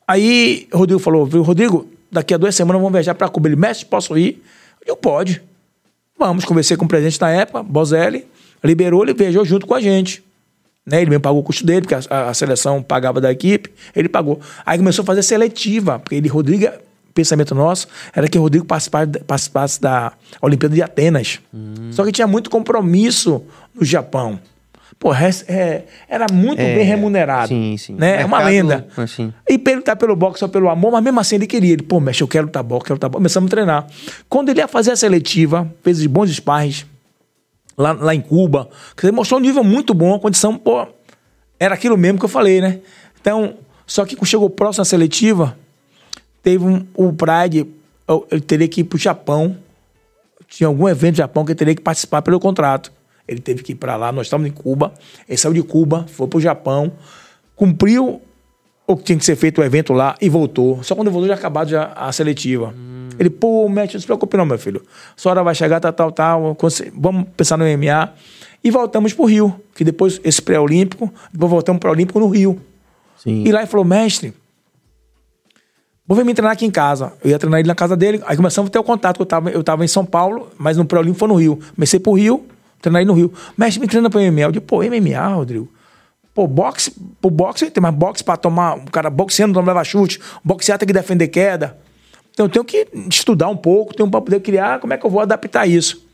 Aí o Rodrigo falou: Rodrigo, daqui a duas semanas vamos viajar para Cuba. Ele, mestre, posso ir? Eu, pode. Vamos, conversei com o presidente na época, Bozelli, liberou, ele viajou junto com a gente. Né? Ele mesmo pagou o custo dele, porque a, a, seleção pagava da equipe, ele pagou. Aí começou a fazer seletiva, porque ele, Rodrigo, pensamento nosso era que o Rodrigo participasse, participasse da Olimpíada de Atenas. Hum. Só que tinha muito compromisso no Japão. Pô, é, era muito é, bem remunerado. Sim, sim. Né? É uma lenda. Assim. E ele lutar pelo boxe só pelo amor, mas mesmo assim ele queria. Ele, pô, mestre, eu quero lutar boxe, quero lutar boxe. Começamos a treinar. Quando ele ia fazer a seletiva, fez bons sparring lá, lá em Cuba, ele mostrou um nível muito bom, a condição, pô, era aquilo mesmo que eu falei, né? Então, só que quando chegou próximo à seletiva, teve um, o Pride, ele teria que ir pro Japão. Tinha algum evento no Japão que ele teria que participar pelo contrato. Ele teve que ir para lá, nós estávamos em Cuba. Ele saiu de Cuba, foi para o Japão, cumpriu o que tinha que ser feito o evento lá e voltou. Só quando voltou já acabado já a seletiva. Hum. Ele, pô, mestre, não se preocupe não, meu filho. Sua hora vai chegar, tal, tal, tal. Vamos pensar no MMA. E voltamos para o Rio, que depois, esse pré-olímpico, depois voltamos para o Olímpico no Rio. Sim. E lá ele falou, mestre, vou vir me treinar aqui em casa. Eu ia treinar ele na casa dele. Aí começamos a ter o contato, eu estava eu tava em São Paulo, mas no pré-olímpico foi no Rio. Comecei para o Rio, treinar aí no Rio. Mestre, me treina para MMA. Eu digo, pô, MMA, Rodrigo? Pô, boxe, pô, boxe, tem mais boxe para tomar, o cara boxeando não leva chute, boxear tem que defender queda. Então eu tenho que estudar um pouco, tenho para poder criar como é que eu vou adaptar isso.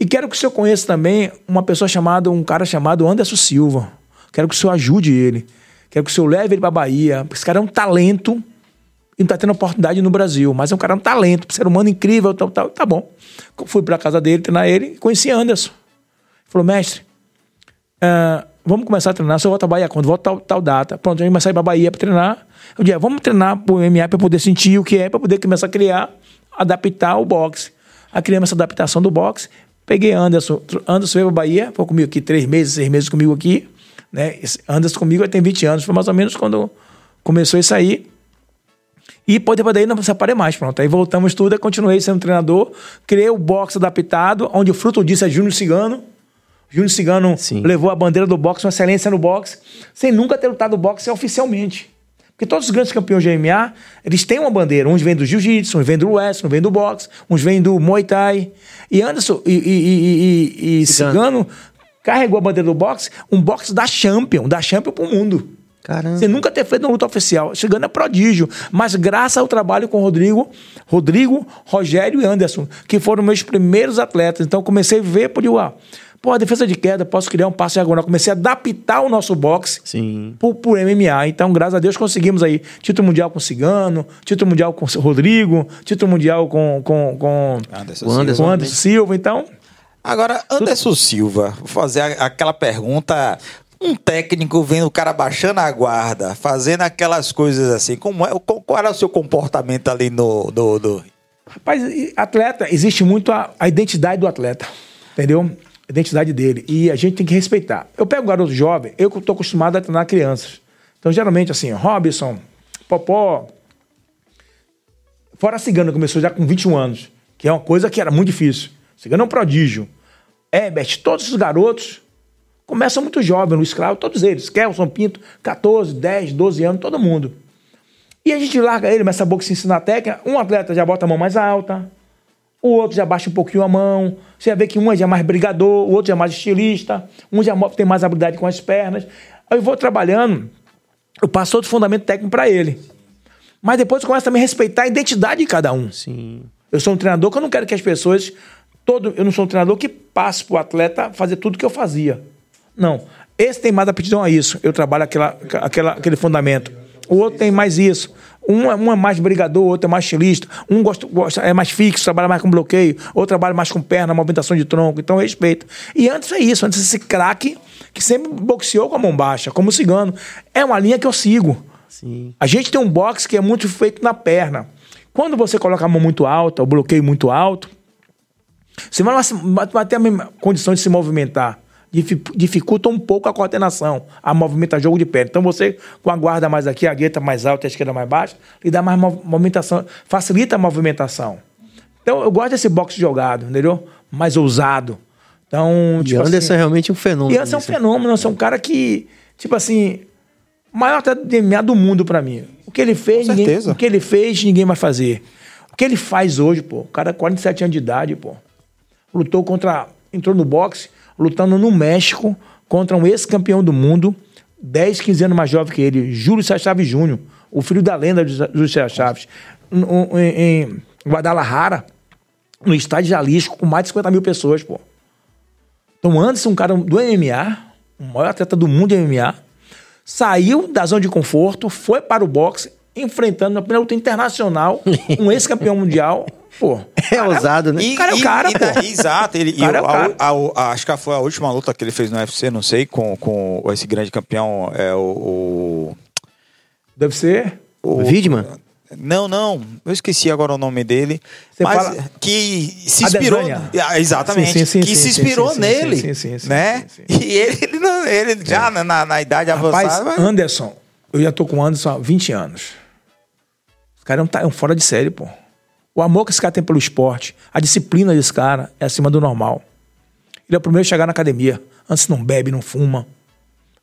E quero que o senhor conheça também uma pessoa chamada, um cara chamado Anderson Silva. Quero que o senhor ajude ele. Quero que o senhor leve ele para Bahia. Esse cara é um talento e não está tendo oportunidade no Brasil, mas é um cara um talento, um ser humano incrível, tá, tá, tá bom. Fui para a casa dele, treinar ele conheci Anderson. Falou, mestre, uh, vamos começar a treinar. Se eu volto a Bahia quando? Volto tal, tal data. Pronto, a gente vai sair para Bahia para treinar. Eu disse, vamos treinar pro MMA para poder sentir o que é, para poder começar a criar, adaptar o boxe. A criamos essa adaptação do boxe. Peguei Anderson, Anderson veio para Bahia, foi comigo aqui três meses, seis meses comigo aqui. Né? Anderson comigo tem 20 anos, foi mais ou menos quando começou isso aí. E depois daí não se separei mais, pronto. Aí voltamos tudo, continuei sendo treinador, criei o boxe adaptado, onde o fruto disso é Júnior Cigano, Júnior Cigano Sim. levou a bandeira do boxe, uma excelência no boxe, sem nunca ter lutado boxe oficialmente. Porque todos os grandes campeões de MMA, eles têm uma bandeira. Uns vêm do jiu-jitsu, uns vêm do wrestling, uns vêm do boxe, uns vêm do muay thai. E Anderson e, e, e, e Cigano. Cigano carregou a bandeira do boxe, um boxe da Champion, da Champion pro mundo. Caramba. Você nunca ter feito uma luta oficial. Chegando é prodígio. Mas graças ao trabalho com o Rodrigo, Rodrigo, Rogério e Anderson, que foram meus primeiros atletas. Então comecei a ver, por ah, Pô, a defesa de queda, posso criar um passo diagonal. Comecei a adaptar o nosso boxe Sim. Pro, pro MMA. Então, graças a Deus, conseguimos aí título mundial com o Cigano, título mundial com o Rodrigo, título mundial com, com, com Anderson, com Anderson, Silva. Anderson Silva. Então. Agora, Anderson Silva, vou fazer aquela pergunta um técnico vendo o cara baixando a guarda, fazendo aquelas coisas assim, como é, qual era o seu comportamento ali no, no, no... Rapaz, atleta, existe muito a, a identidade do atleta, entendeu? Identidade dele. E a gente tem que respeitar. Eu pego um garoto jovem, eu estou acostumado a treinar crianças. Então, geralmente, assim, Robson, Popó. Fora Cigano, começou já com 21 anos, que é uma coisa que era muito difícil. Cigano é um prodígio. Herbert, todos os garotos começam muito jovens no escravo, todos eles. Kelson Pinto, 14, 10, 12 anos, todo mundo. E a gente larga ele, começa a boxe ensinar a técnica. Um atleta já bota a mão mais alta, o outro já baixa um pouquinho a mão. Você vai ver que um já é mais brigador, o outro já é mais estilista, um já tem mais habilidade com as pernas. Aí eu vou trabalhando, eu passo outro fundamento técnico para ele. Mas depois eu começo também a respeitar a identidade de cada um. Sim. Eu sou um treinador que eu não quero que as pessoas. Todo, eu não sou um treinador que passe para o atleta fazer tudo que eu fazia. Não. Esse tem mais aptidão a isso. Eu trabalho aquela, aquela, aquele fundamento. O outro tem mais isso. Um, é, um é mais brigador, outro é mais estilista. Um gosta, gosta, é mais fixo, trabalha mais com bloqueio. Outro trabalha mais com perna, movimentação de tronco. Então, respeito. E antes é isso. Antes esse craque que sempre boxeou com a mão baixa, como cigano. É uma linha que eu sigo. Sim. A gente tem um boxe que é muito feito na perna. Quando você coloca a mão muito alta, o bloqueio muito alto, você vai ter a condição de se movimentar dificulta um pouco a coordenação, a movimentação, jogo de pé. Então você, com a guarda mais aqui, a gueta mais alta e a esquerda mais baixa, lhe dá mais movimentação, facilita a movimentação. Então eu gosto desse boxe jogado, entendeu? Mais ousado. Então, tipo e Anderson assim, é realmente um fenômeno. E Anderson é um fenômeno, é um cara que, tipo assim, maior até DNA do mundo para mim. O que ele fez, ninguém, o que ele fez, ninguém vai fazer. O que ele faz hoje, pô, o cara 47 anos de idade, pô. Lutou contra, entrou no boxe, lutando no México contra um ex-campeão do mundo, 10, 15 anos mais jovem que ele, Júlio César Chaves Júnior, o filho da lenda de Júlio César Chaves, em, em Guadalajara, no estádio de Jalisco, com mais de 50 mil pessoas, pô. Então, antes, um cara do MMA, o maior atleta do mundo de MMA, saiu da zona de conforto, foi para o boxe, enfrentando na primeira luta internacional um ex-campeão mundial. Pô, é cara, ousado, né? E, o cara é o cara, e, pô. E, exato. Ele, cara e é o cara. a, a, a, acho que foi a última luta que ele fez no UFC, não sei, com, com esse grande campeão, é o... o Deve ser... O Vidman? Não, não. Eu esqueci agora o nome dele. Você mas fala- que se inspirou. Ah, Exatamente. Sim, sim, sim, que se inspirou nele. sim, sim, sim, né? sim, sim. E ele, ele, não- ele já na, na, na idade Rapaz, avançada. mas- Anderson, eu já tô com o Anderson há 20 anos. Cara é um, é um fora de série, pô. O amor que esse cara tem pelo esporte, a disciplina desse cara é acima do normal. Ele é o primeiro a chegar na academia. Antes não bebe, não fuma.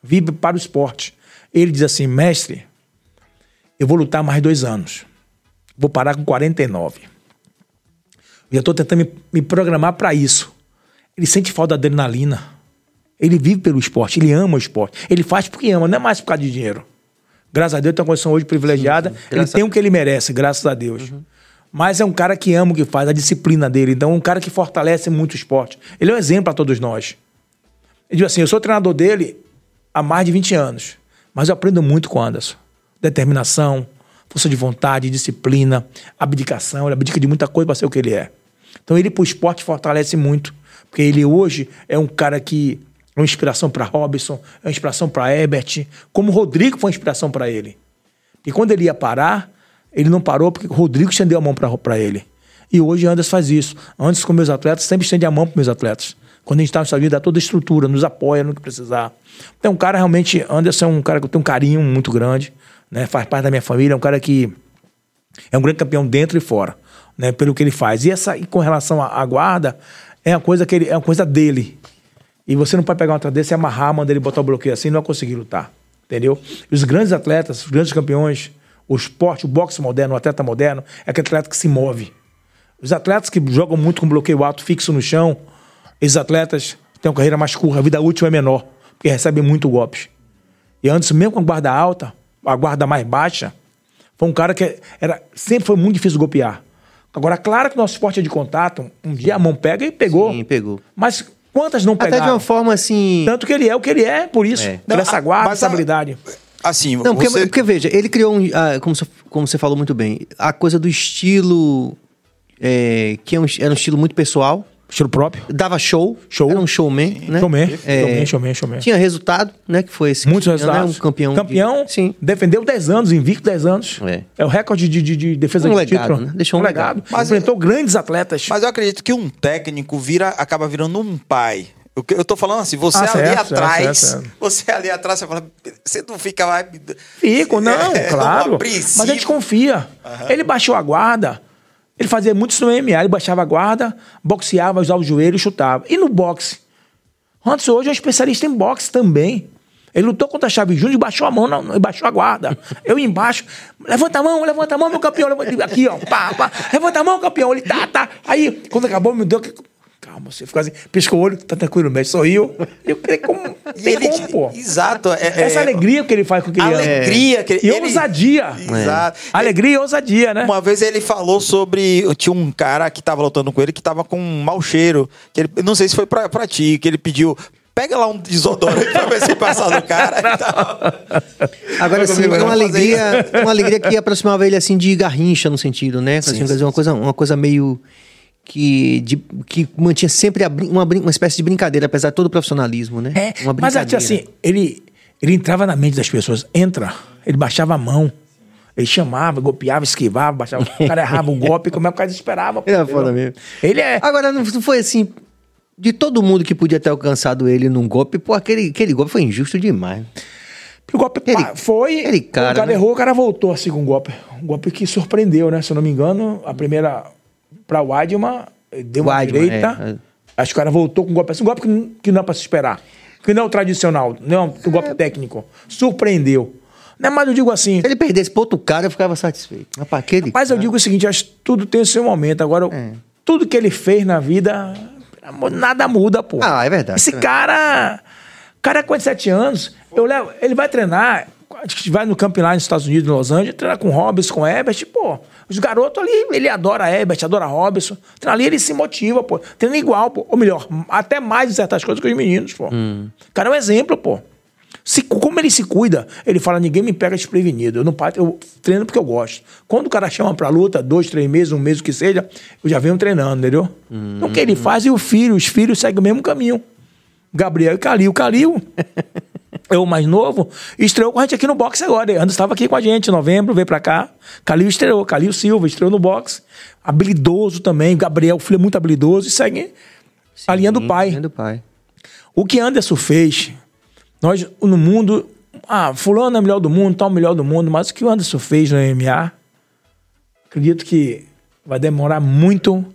Vive para o esporte. Ele diz assim, mestre, eu vou lutar mais dois anos. Vou parar com 49. Eu já estou tentando me, me programar para isso. Ele sente falta da adrenalina. Ele vive pelo esporte, ele ama o esporte. Ele faz porque ama, não é mais por causa de dinheiro. Graças a Deus tem uma condição hoje privilegiada. Ele Graças tem o que ele merece, graças a Deus. Mas é um cara que ama o que faz, a disciplina dele. Então, é um cara que fortalece muito o esporte. Ele é um exemplo para todos nós. Eu digo assim, eu sou treinador dele há mais de 20 anos. Mas eu aprendo muito com o Anderson. Determinação, força de vontade, disciplina, abdicação. Ele abdica de muita coisa para ser o que ele é. Então ele pro esporte fortalece muito. Porque ele hoje é um cara que uma inspiração para Robson, é uma inspiração para Herbert, como o Rodrigo foi uma inspiração para ele. E quando ele ia parar, ele não parou porque o Rodrigo estendeu a mão para ele. E hoje Anderson faz isso. Antes com meus atletas, sempre estende a mão para meus atletas. Quando a gente está nessa vida, dá toda a estrutura, nos apoia no que precisar. Então, um cara realmente, Anderson é um cara que eu tenho um carinho muito grande, né? faz parte da minha família, é um cara que é um grande campeão dentro e fora, né? Pelo que ele faz. E essa, e com relação à guarda, é uma coisa que ele, é uma coisa dele. E você não pode pegar um atleta desse e amarrar, mandar ele botar o bloqueio assim, não vai conseguir lutar. Entendeu? E os grandes atletas, os grandes campeões, o esporte, o boxe moderno, o atleta moderno, é aquele atleta que se move. Os atletas que jogam muito com bloqueio alto fixo no chão, esses atletas têm uma carreira mais curta, a vida útil é menor, porque recebem muito golpes. E antes, mesmo com a guarda alta, a guarda mais baixa, foi um cara que era, sempre foi muito difícil golpear. Agora, claro que o nosso esporte é de contato, um dia a mão pega e pegou. Sim, pegou. Mas quantas não Até pegaram? de uma forma assim. Tanto que ele é o que ele é, por isso. É. Por Não, essa a- guarda, essa a- habilidade. Assim, Não, porque, você... porque veja, ele criou, um, ah, como, você, como você falou muito bem, a coisa do estilo, é, que é um, era um estilo muito pessoal, Estilo próprio. dava show, Show. era um showman, né? Showman, É, showman, showman, showman. Tinha resultado, né? Que foi esse. Muitos né, resultados. Um campeão. de- Campeão, sim. defendeu 10 anos, invicto 10 anos. É. o recorde de, de, de defesa Um de legado, título. né? Deixou um legado. Mas- Enfrentou grandes atletas. Mas eu acredito que um técnico vira, acaba virando um pai. Eu, eu tô falando assim, você Ah, ali certo, atrás, certo, certo. você ali atrás, você fala, você não fica mais... Fico, não, É, claro. Mas a gente confia. Ele baixou a guarda. Ele fazia muito isso no MMA. Ele baixava a guarda, boxeava, usava o joelho chutava. E no boxe? Anderson hoje é um especialista em boxe também. Ele lutou contra a Chave Júnior e baixou a mão não, baixou a guarda. Eu embaixo, levanta a mão, levanta a mão, meu campeão. Levanta, aqui, ó, pá, pá. Levanta a mão, campeão. Ele tá, tá. Aí, quando acabou, me deu. Calma, você ficou assim, piscou o olho, tá tranquilo, mestre, sorriu. Eu falei, como? E Tem ele, como, pô? exato. é- é- Essa alegria que ele faz com o que ele ama. alegria que E ele- ousadia. Exato. Alegria e ousadia, né? Uma vez ele falou sobre. Tinha um cara que tava lutando com ele que tava com um mau cheiro. Que ele, não sei se foi pra, pra ti, que ele pediu. Pega lá um desodorante pra ver se passar no cara e tal. Agora sim, vou uma alegria, uma alegria que aproximava ele assim de garrincha no sentido, né? Assim, dizer, uma coisa, uma coisa meio que, de- que mantinha sempre uma, uma espécie de brincadeira, apesar de todo o profissionalismo, né? É, uma mas assim, ele, ele entrava na mente das pessoas. Entra. Ele baixava a mão. Ele chamava, golpeava, esquivava, baixava. O cara errava o golpe, como é que o cara esperava. pô, Ele é foda mesmo. Ele é. Agora, não não foi assim. De todo mundo que podia ter alcançado ele num golpe, pô, aquele, aquele golpe foi injusto demais. O golpe Ele- pá, foi. ele cara, o cara né? errou, o cara voltou assim com um golpe. Um golpe que surpreendeu, né? Se eu não me engano, a primeira pra Weidman, deu uma Weidman, direita. é, é. Acho que o cara voltou com um golpe assim. Um golpe que, não- que não é pra se esperar. Que não é o tradicional, não é um É. golpe técnico. Surpreendeu. Né? Mas eu digo assim. Se ele perdesse pro outro cara, eu ficava satisfeito. Mas pra aquele. Mas eu digo o seguinte, acho que tudo tem o seu momento. Agora, É. tudo que ele fez na vida, nada muda, pô. Ah, é verdade. Esse cara, cara com 47 anos, eu levo, ele vai treinar, a gente vai no camping lá nos Estados Unidos, em Los Angeles, treinar com Robson, com Herbert, pô. Os garotos ali, ele adora Herbert, adora Robson. Treina ali, ele se motiva, pô. Treina igual, pô. Ou melhor, até mais em certas coisas que os meninos, pô. Hum. O cara é um exemplo, pô. Se, como ele se cuida, ele fala: ninguém me pega desprevenido. Eu não eu treino porque eu gosto. Quando o cara chama pra luta, dois, três meses, um mês, o que seja, eu já venho treinando, entendeu? Hum. Então o que ele faz e o filho, os filhos seguem o mesmo caminho. Gabriel e Calil. Calil, o mais novo, estreou com a gente aqui no boxe agora. Anderson estava aqui com a gente em novembro, veio pra cá. Calil estreou, Calil Silva estreou no boxe. Habilidoso também. Gabriel, o filho é muito habilidoso e segue Sim, a linha do pai. Linha do pai. O que Anderson fez nós, no mundo, ah, fulano é o melhor do mundo, tal, o melhor do mundo, mas o que o Anderson fez no MMA, acredito que vai demorar muito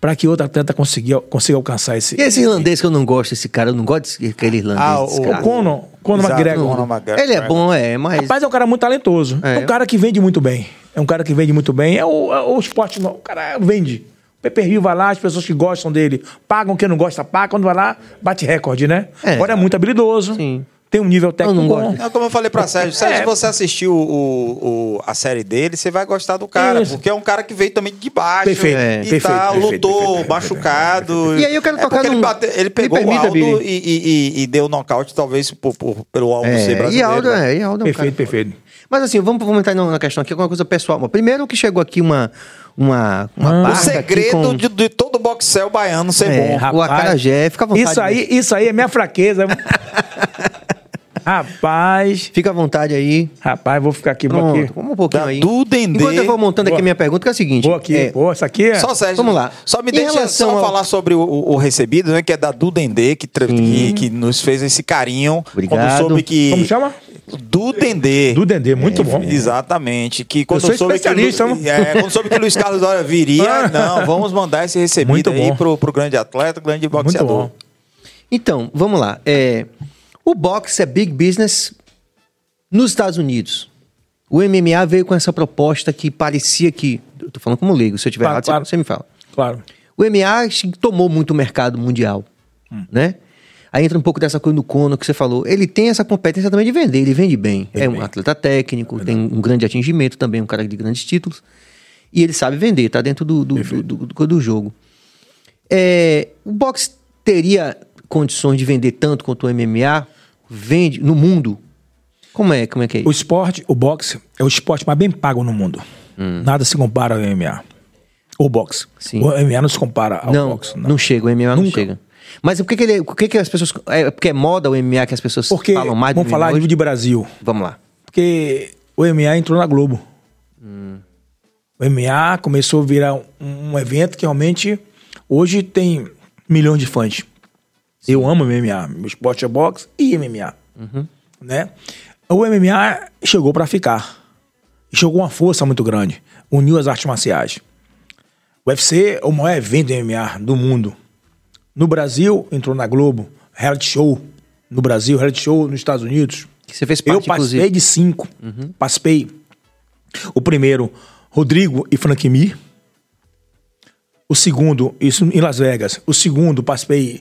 para que outro atleta consiga, consiga alcançar esse. E esse irlandês que eu não gosto, esse cara, eu não gosto daquele irlandês. Ah, o, o Conor, Conor McGregor. Ele é bom, é, mas. Rapaz, é um cara muito talentoso. É, é um cara que vende muito bem. É um cara que vende muito bem. É o, é o esporte, o cara vende. O vai lá, as pessoas que gostam dele pagam, quem não gosta paga. Quando vai lá, bate recorde, né? É. Agora é muito habilidoso. Sim. Tem um nível técnico bom. É, como eu falei pra Sérgio, Sérgio, é. se você assistiu o, o, a série dele, você vai gostar do cara. Isso. Porque é um cara que veio também de baixo. Perfeito. É. E perfeito, tá, perfeito, lutou, perfeito, machucado. E aí eu quero é tocar num... ele, bate, ele pegou permita, o Aldo e, e, e, deu nocaute, talvez, por, por, pelo Aldo é. ser brasileiro. E Aldo, né? é, e Aldo é um Perfeito, cara. perfeito. Mas assim, vamos comentar na questão aqui, alguma coisa pessoal. Primeiro que chegou aqui uma, uma, uma ah, O segredo com... de, de, todo boxel baiano ser é, bom. Rapaz, o acarajé, fica à vontade. Isso aí, isso aí é minha fraqueza. Rapaz. Fica à vontade aí. Rapaz, vou ficar aqui. Pronto, aqui. Vamos um pouquinho da aí. Do Dendê. Enquanto eu vou montando Boa. aqui a minha pergunta, que é a seguinte. Boa aqui. É... Boa, essa aqui é... Só, Sérgio, Vamos lá. Só me deixa só ao... falar sobre o, o, recebido, né? Que é da Du Dendê, que, que, que, nos fez esse carinho. Obrigado. Quando soube que... Como chama? Do Dendê. Do Dendê, muito é, bom. Exatamente. Que quando eu soube que, Lu, é, quando soube que o Luiz Carlos Dória viria, não, vamos mandar esse recebido muito aí pro, pro grande atleta, grande boxeador. Então, vamos lá. É, o boxe é big business nos Estados Unidos. O MMA veio com essa proposta que parecia que. Eu tô falando como leigo, se eu tiver claro, errado, claro. você me fala. Claro. O MMA tomou muito o mercado mundial, hum. né? Aí entra um pouco dessa coisa do Cono que você falou. Ele tem essa competência também de vender, ele vende bem. Vende é um bem. atleta técnico, é tem um grande atingimento também, um cara de grandes títulos. E ele sabe vender, tá dentro do, do, do, do, do jogo. É, o boxe teria condições de vender tanto quanto o MMA? Vende no mundo? Como é? Como é que é isso? O esporte, o boxe, é o esporte mais bem pago no mundo. Hum. Nada se compara ao MMA. O boxe. Sim. O MMA não se compara ao não, boxe. Não, não chega, o MMA Nunca. não chega. Mas por que, que, por que, que as pessoas. É porque é moda o MMA que as pessoas porque, falam mais Vamos falar hoje? de Brasil. Vamos lá. Porque o MMA entrou na Globo. Hum. O MMA começou a virar um, um, evento que realmente hoje tem milhões de fãs. Sim. Eu amo MMA. Meu esporte é boxe e MMA. Uhum. Né? O MMA chegou para ficar. Chegou uma força muito grande. Uniu as artes marciais. O UFC é o maior evento de MMA do mundo. No Brasil, entrou na Globo. Reality show no Brasil, reality show nos Estados Unidos. Você fez parte, Eu participei inclusive. de cinco. Uhum. Participei. O primeiro, Rodrigo e Frank Mir. O segundo, isso em Las Vegas. O segundo, participei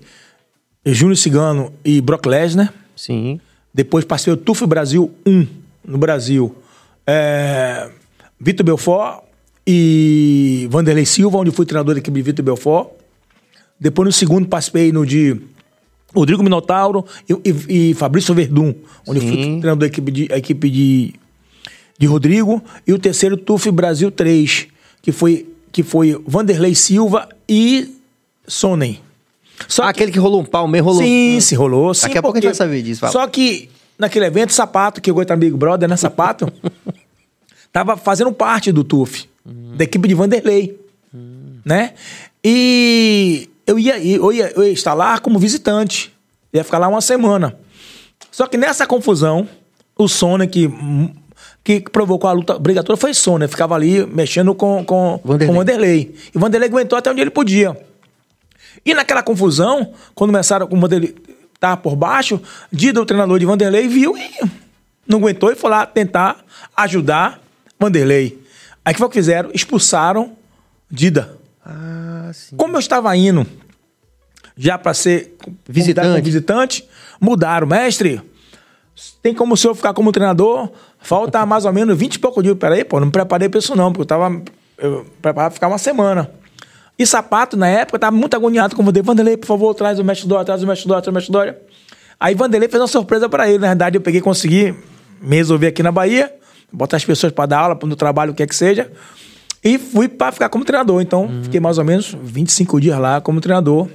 Júnior Cigano e Brock Lesnar. Sim. Depois passei o TUF Brasil 1 no Brasil. É, Vitor Belfort e Vanderlei Silva, onde fui treinador da equipe de Vitor Belfort. Depois no segundo participei no de Rodrigo Minotauro e, e, e Fabrício Verdun, onde Sim. fui treinador da equipe de, equipe de, de Rodrigo. E o terceiro TUF Brasil 3, que foi, que foi Vanderlei Silva e Sonnen. Só ah, que... aquele que rolou um pau mesmo, rolou. Sim, se rolou. Sim, Daqui a pouco a gente vai saber disso. Só que naquele evento, Sapato, que eu gosto Big Brother, né? Sapato, tava fazendo parte do TUF, uhum. da equipe de Vanderlei. Uhum. Né? E eu ia, eu, ia, eu ia estar lá como visitante. Ia ficar lá uma semana. Só que nessa confusão, o Sônia que, que provocou a luta obrigatória foi Sônia. Ficava ali mexendo com, com, Vanderlei. com Vanderlei. E Vanderlei aguentou até onde ele podia. E naquela confusão, quando começaram com o Vanderlei tá por baixo, Dida, o treinador de Vanderlei, viu e não aguentou e foi lá tentar ajudar Vanderlei. Aí que foi o que fizeram? Expulsaram Dida. Ah, sim. Como eu estava indo já para ser visitante. visitante, mudaram. Mestre, tem como o senhor ficar como treinador? Falta mais ou menos 20 e pouco dias. Peraí, pô, não me preparei pra isso não, porque eu tava eu preparado pra ficar uma semana. E sapato, na época, eu tava muito agoniado com o Vanderlei. Vanderlei, por favor, traz o mestre Dória, traz o mestre Dória, traz o mestre Dória. Aí Vanderlei fez uma surpresa para ele. Na verdade, eu peguei consegui me resolver aqui na Bahia, botar as pessoas para dar aula, no trabalho, o que é que seja. E fui para ficar como treinador. Então, uhum. fiquei mais ou menos 25 dias lá como treinador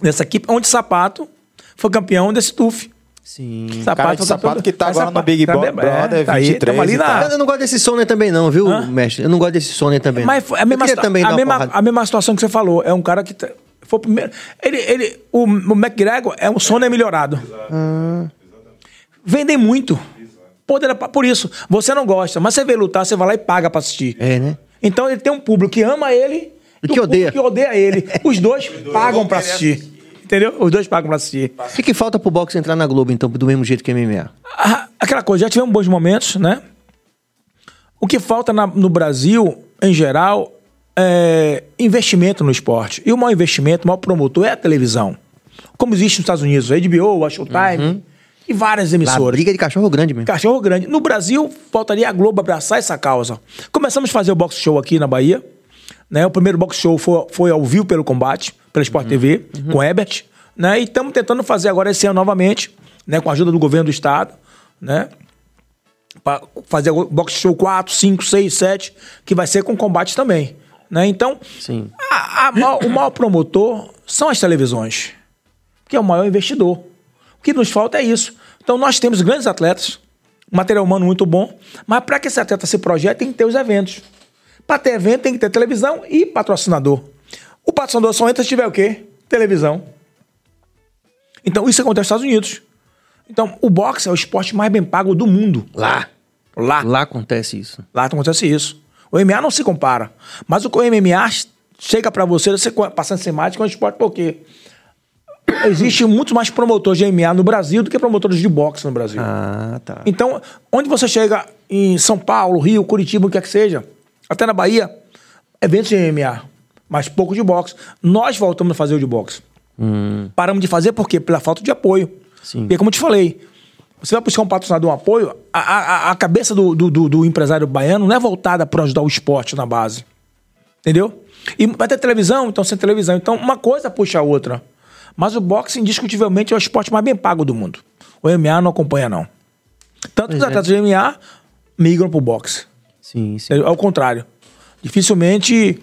nessa equipe, onde Sapato foi campeão desse TUF. Sim. Sapato, Cara de sapato que tá agora no Big tá Brother é, tá 23. Aí, na... Eu não gosto desse Sony também não, viu, Hã? mestre? Eu não gosto desse Sony também. Mas a mesma, também a, mesma, a mesma situação que você falou. É um cara que... Foi primeiro... Ele, ele, o, o McGregor é um Sony melhorado. Ah. Vendem muito. Poder, por isso, você não gosta, mas você vê lutar, você vai lá e paga pra assistir. É, né? Então ele tem um público que ama ele e que odeia. que odeia ele. Os dois pagam pra assistir. Entendeu? Os dois pagam pra assistir. O que, que falta pro boxe entrar na Globo, então, do mesmo jeito que MMA? Ah, aquela coisa, já tivemos bons momentos, né? O que falta na, no Brasil, em geral, é investimento no esporte. E o maior investimento, o maior promotor é a televisão. Como existe nos Estados Unidos, a HBO, a Showtime uhum. e várias emissoras. A briga de cachorro grande mesmo. Cachorro grande. No Brasil, faltaria a Globo abraçar essa causa. Começamos a fazer o boxe show aqui na Bahia. Né? O primeiro boxe show foi, foi ao vivo pelo combate pela Sport uhum. TV, uhum. com Ebert, né? E estamos tentando fazer agora esse ano novamente, né? Com a ajuda do governo do estado, né? Para fazer box show 4, 5, 6, 7, que vai ser com combate também. Né? Então, Sim. A, a, o maior promotor são as televisões, que é o maior investidor. O que nos falta é isso. Então, nós temos grandes atletas, material humano muito bom, mas para que esse atleta se projete, tem que ter os eventos. Para ter evento, tem que ter televisão e patrocinador. O patrocinador só entra se tiver o quê? Televisão. Então, isso acontece nos Estados Unidos. Então, o boxe é o esporte mais bem pago do mundo. Lá. Lá. Lá acontece isso. Lá acontece isso. O MMA não se compara. Mas o MMA chega para você, você passando semana com o esporte, porque existe muito mais promotores de MMA no Brasil do que promotores de boxe no Brasil. Ah, tá. Então, onde você chega em São Paulo, Rio, Curitiba, o que quer que seja, até na Bahia, eventos de MMA mas pouco de boxe. Nós voltamos a fazer o de boxe. Hum. Paramos de fazer por quê? Pela falta de apoio. Sim. Porque, como eu te falei, você vai buscar um patrocinador, um apoio, a, a, a cabeça do, do, do, do, empresário baiano não é voltada para ajudar o esporte na base. Entendeu? E vai ter televisão, então sem televisão. Então, uma coisa puxa a outra. Mas o boxe, indiscutivelmente, é o esporte mais bem pago do mundo. O MMA não acompanha, não. Tanto que os é. atletas de MMA migram pro boxe. Sim, sim. É, ao contrário. Dificilmente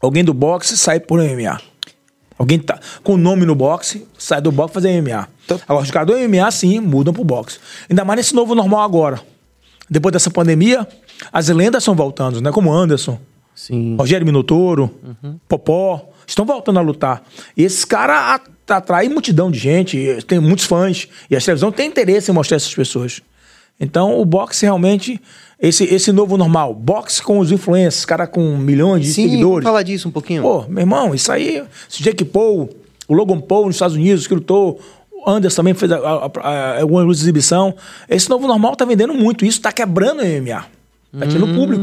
Alguém do boxe sai por MMA. Alguém tá com nome no boxe, sai do boxe fazer MMA. Agora, os caras do MMA, sim, mudam pro boxe. Ainda mais nesse novo normal agora. Depois dessa pandemia, as lendas estão voltando, né? Como Anderson, sim. Rogério Minotouro, uhum. Popó, estão voltando a lutar. E esses caras atraem multidão de gente, tem muitos fãs. E a televisão tem interesse em mostrar essas pessoas. Então, o boxe realmente esse, esse novo normal, boxe com os influencers, cara com milhões de Sim, seguidores. falar disso um pouquinho. Pô, meu irmão, isso aí, esse Jake Paul, o Logan Paul nos Estados Unidos, que lutou, o Anderson também fez alguma exibição. Esse novo normal tá vendendo muito, isso tá quebrando o MMA. Tá tirando hum. público.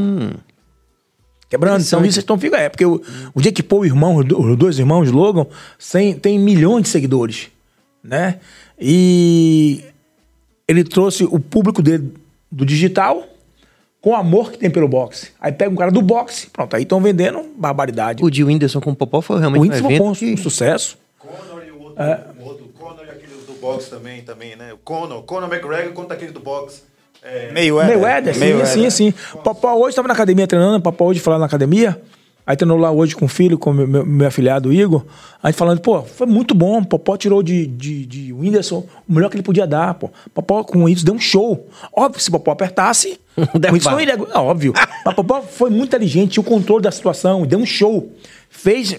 Quebrando. Então, isso estão fica é, porque o, o Jake Paul, o irmão, os dois irmãos Logan, tem, tem milhões de seguidores, né? E ele trouxe o público dele do digital com o amor que tem pelo boxe. Aí pega um cara do boxe, pronto, aí estão vendendo barbaridade. O de Whindersson com o Popó foi realmente o Whindersson um evento foi um, que... sucesso. Conor e o outro, é. o outro Conor e aquele do boxe também, também, né? O Conor, Conor McGregor contra aquele do boxe. É... Meio Mayweather, sim, sim, sim. Popó hoje estava na academia treinando, Popó hoje falando na academia, Aí treinou lá hoje com o filho, com o meu, meu, meu afilhado Igor. Aí falando, pô, foi muito bom. Popó tirou de, de, de Whindersson o melhor que ele podia dar, pô. Popó com isso deu um show. Óbvio, se Popó apertasse, o isso não iria. É óbvio. Mas Popó foi muito inteligente, tinha o controle da situação, deu um show. Fez.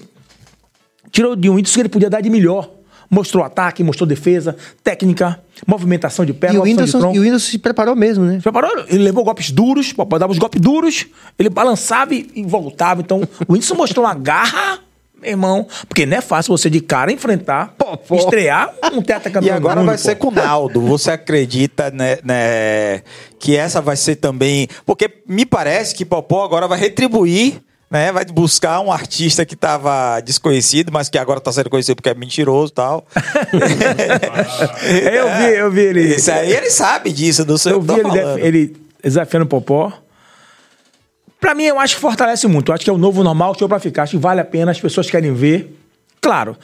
Tirou de um Whindersson que ele podia dar de melhor. Mostrou ataque, mostrou defesa, técnica, movimentação de perna, e o Whindersson, e o Whindersson se preparou mesmo, né? Se preparou, ele levou golpes duros, papai dava os golpes duros, ele balançava e, e voltava. Então, o Whindersson mostrou uma garra meu irmão, porque não é fácil você de cara enfrentar, pô, pô. estrear um tetracampeão. E agora mundo, vai pô. ser com o Naldo. Você acredita né, né, que essa vai ser também. Porque me parece que Popó agora vai retribuir né? Vai buscar um artista que estava desconhecido, mas que agora está sendo conhecido porque é mentiroso e tal. eu vi, eu vi ele. Isso aí ele sabe disso, do seu Eu vi ele, ele desafiando o Popó. Pra mim, eu acho que fortalece muito. Eu acho que é o novo normal, show pra ficar. Acho que vale a pena, as pessoas querem ver. Claro,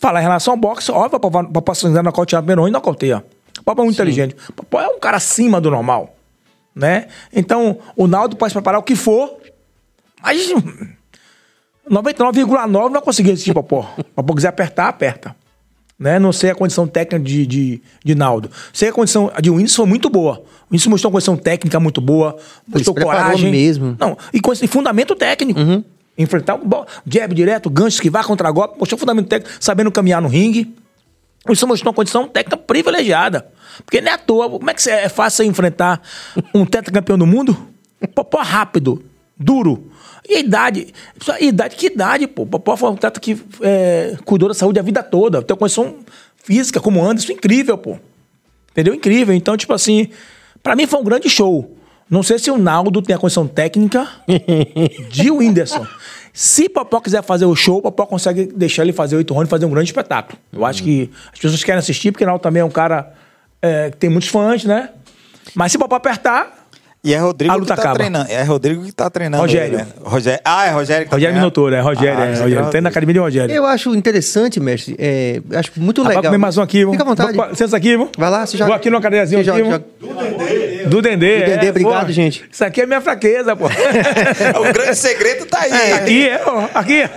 falar em relação ao boxe, óbvio, o Popó se não nocautear Peroni, nocauteia. O Popó é muito inteligente. O Popó é um cara acima do normal, né? Então, o Naldo pode preparar o que for, mas 99,9 não vai conseguir assistir Popó. O Popó quiser apertar, aperta. Né? Não sei a condição técnica de, de, de Naldo. Sei a condição de Whindersson foi muito boa. O Whindersson mostrou uma condição técnica muito boa, mostrou coragem. mesmo. Não, e, com esse fundamento técnico. Enfrentar o jab direto, gancho, esquivar contra golpe, mostrou fundamento técnico, sabendo caminhar no ringue. Isso mostrou uma condição técnica privilegiada. Porque não é à toa. Como é que é fácil você enfrentar um tetracampeão do mundo? Popó rápido, duro. E a idade? Só- Idade, que idade, pô? Popó foi um atleta que é, cuidou da saúde a vida toda. Tem uma condição física como o Anderson, incrível, pô. Entendeu? Incrível. Então, tipo assim, pra mim foi um grande show. Não sei se o Naldo tem a condição técnica de Whindersson. Se Popó quiser fazer o show, Popó consegue deixar ele fazer oito rounds e fazer um grande espetáculo. Eu acho que as pessoas querem assistir, porque o Naldo também é um cara é, que tem muitos fãs, né? Mas se Popó apertar, E é Rodrigo A que luta tá acaba. treinando. É Rodrigo que tá treinando. Rogério. ele, né? Rogério. Ah, é Rogério que tá Rogério? Minotouro, é Rogério, Ah, é Rogério. é Tem na academia de Rogério. Eu acho interessante, mestre. É, acho muito legal. comer mais um aqui, Fica à vontade. Vou- Licença aqui, viu? Vai lá, você joga. Vou aqui numa cadeiazinha Você aqui, joga- viu? Do Dendê. Do Dendê, é, obrigado, pô. gente. Isso aqui é minha fraqueza, pô. o grande segredo tá aí. Aqui, é, ó, aqui.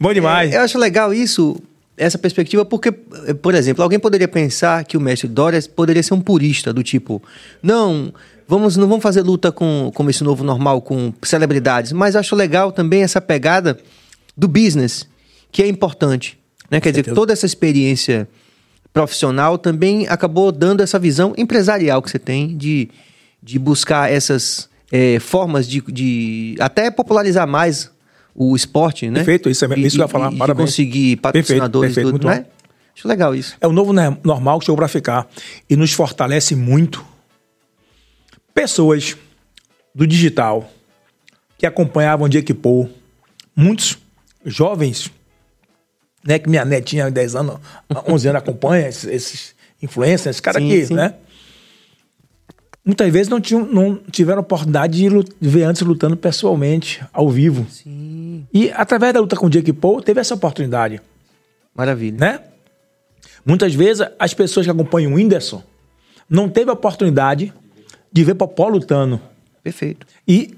Bom demais. Eu acho legal isso, essa perspectiva, porque, por exemplo, alguém poderia pensar que o mestre Dória poderia ser um purista, do tipo, não, vamos, não vamos fazer luta com, com esse novo normal, com celebridades, mas acho legal também essa pegada do business, que é importante. Né? Quer dizer, toda essa experiência profissional também acabou dando essa visão empresarial que você tem de, de buscar essas eh, formas de, de até popularizar mais o esporte, né? Perfeito, isso é- E- isso que eu ia falar, e- parabéns. conseguir patrocinadores Perfeito, e tudo, perfeito, né? Acho legal isso. É o novo normal que chegou pra ficar. E nos fortalece muito. Pessoas do digital que acompanhavam de Equipou, muitos jovens, né, que minha netinha de 10 anos, 11 anos acompanha esses, esses influencers, esses caras aqui, sim. né? Muitas vezes não, tinham, não tiveram oportunidade de, ver antes lutando pessoalmente, ao vivo. Sim. E através da luta com o Jake Paul, teve essa oportunidade Maravilha. né? Muitas vezes as pessoas que acompanham o Whindersson não teve a oportunidade de ver Popó lutando. Perfeito. E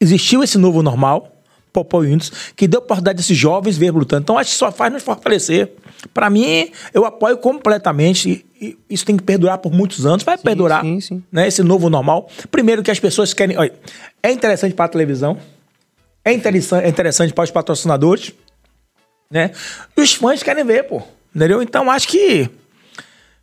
existiu esse novo normal, Popó e Whindersson, que deu a oportunidade desses jovens ver lutando. Então acho que só faz nos fortalecer. Para mim, eu apoio completamente. E isso tem que perdurar por muitos anos. Vai perdurar. sim, sim. Né, esse novo normal. Primeiro que as pessoas querem. Olha, é interessante para a televisão. É interessante, é interessante para os patrocinadores né? E os fãs querem ver, pô. Entendeu? Então acho que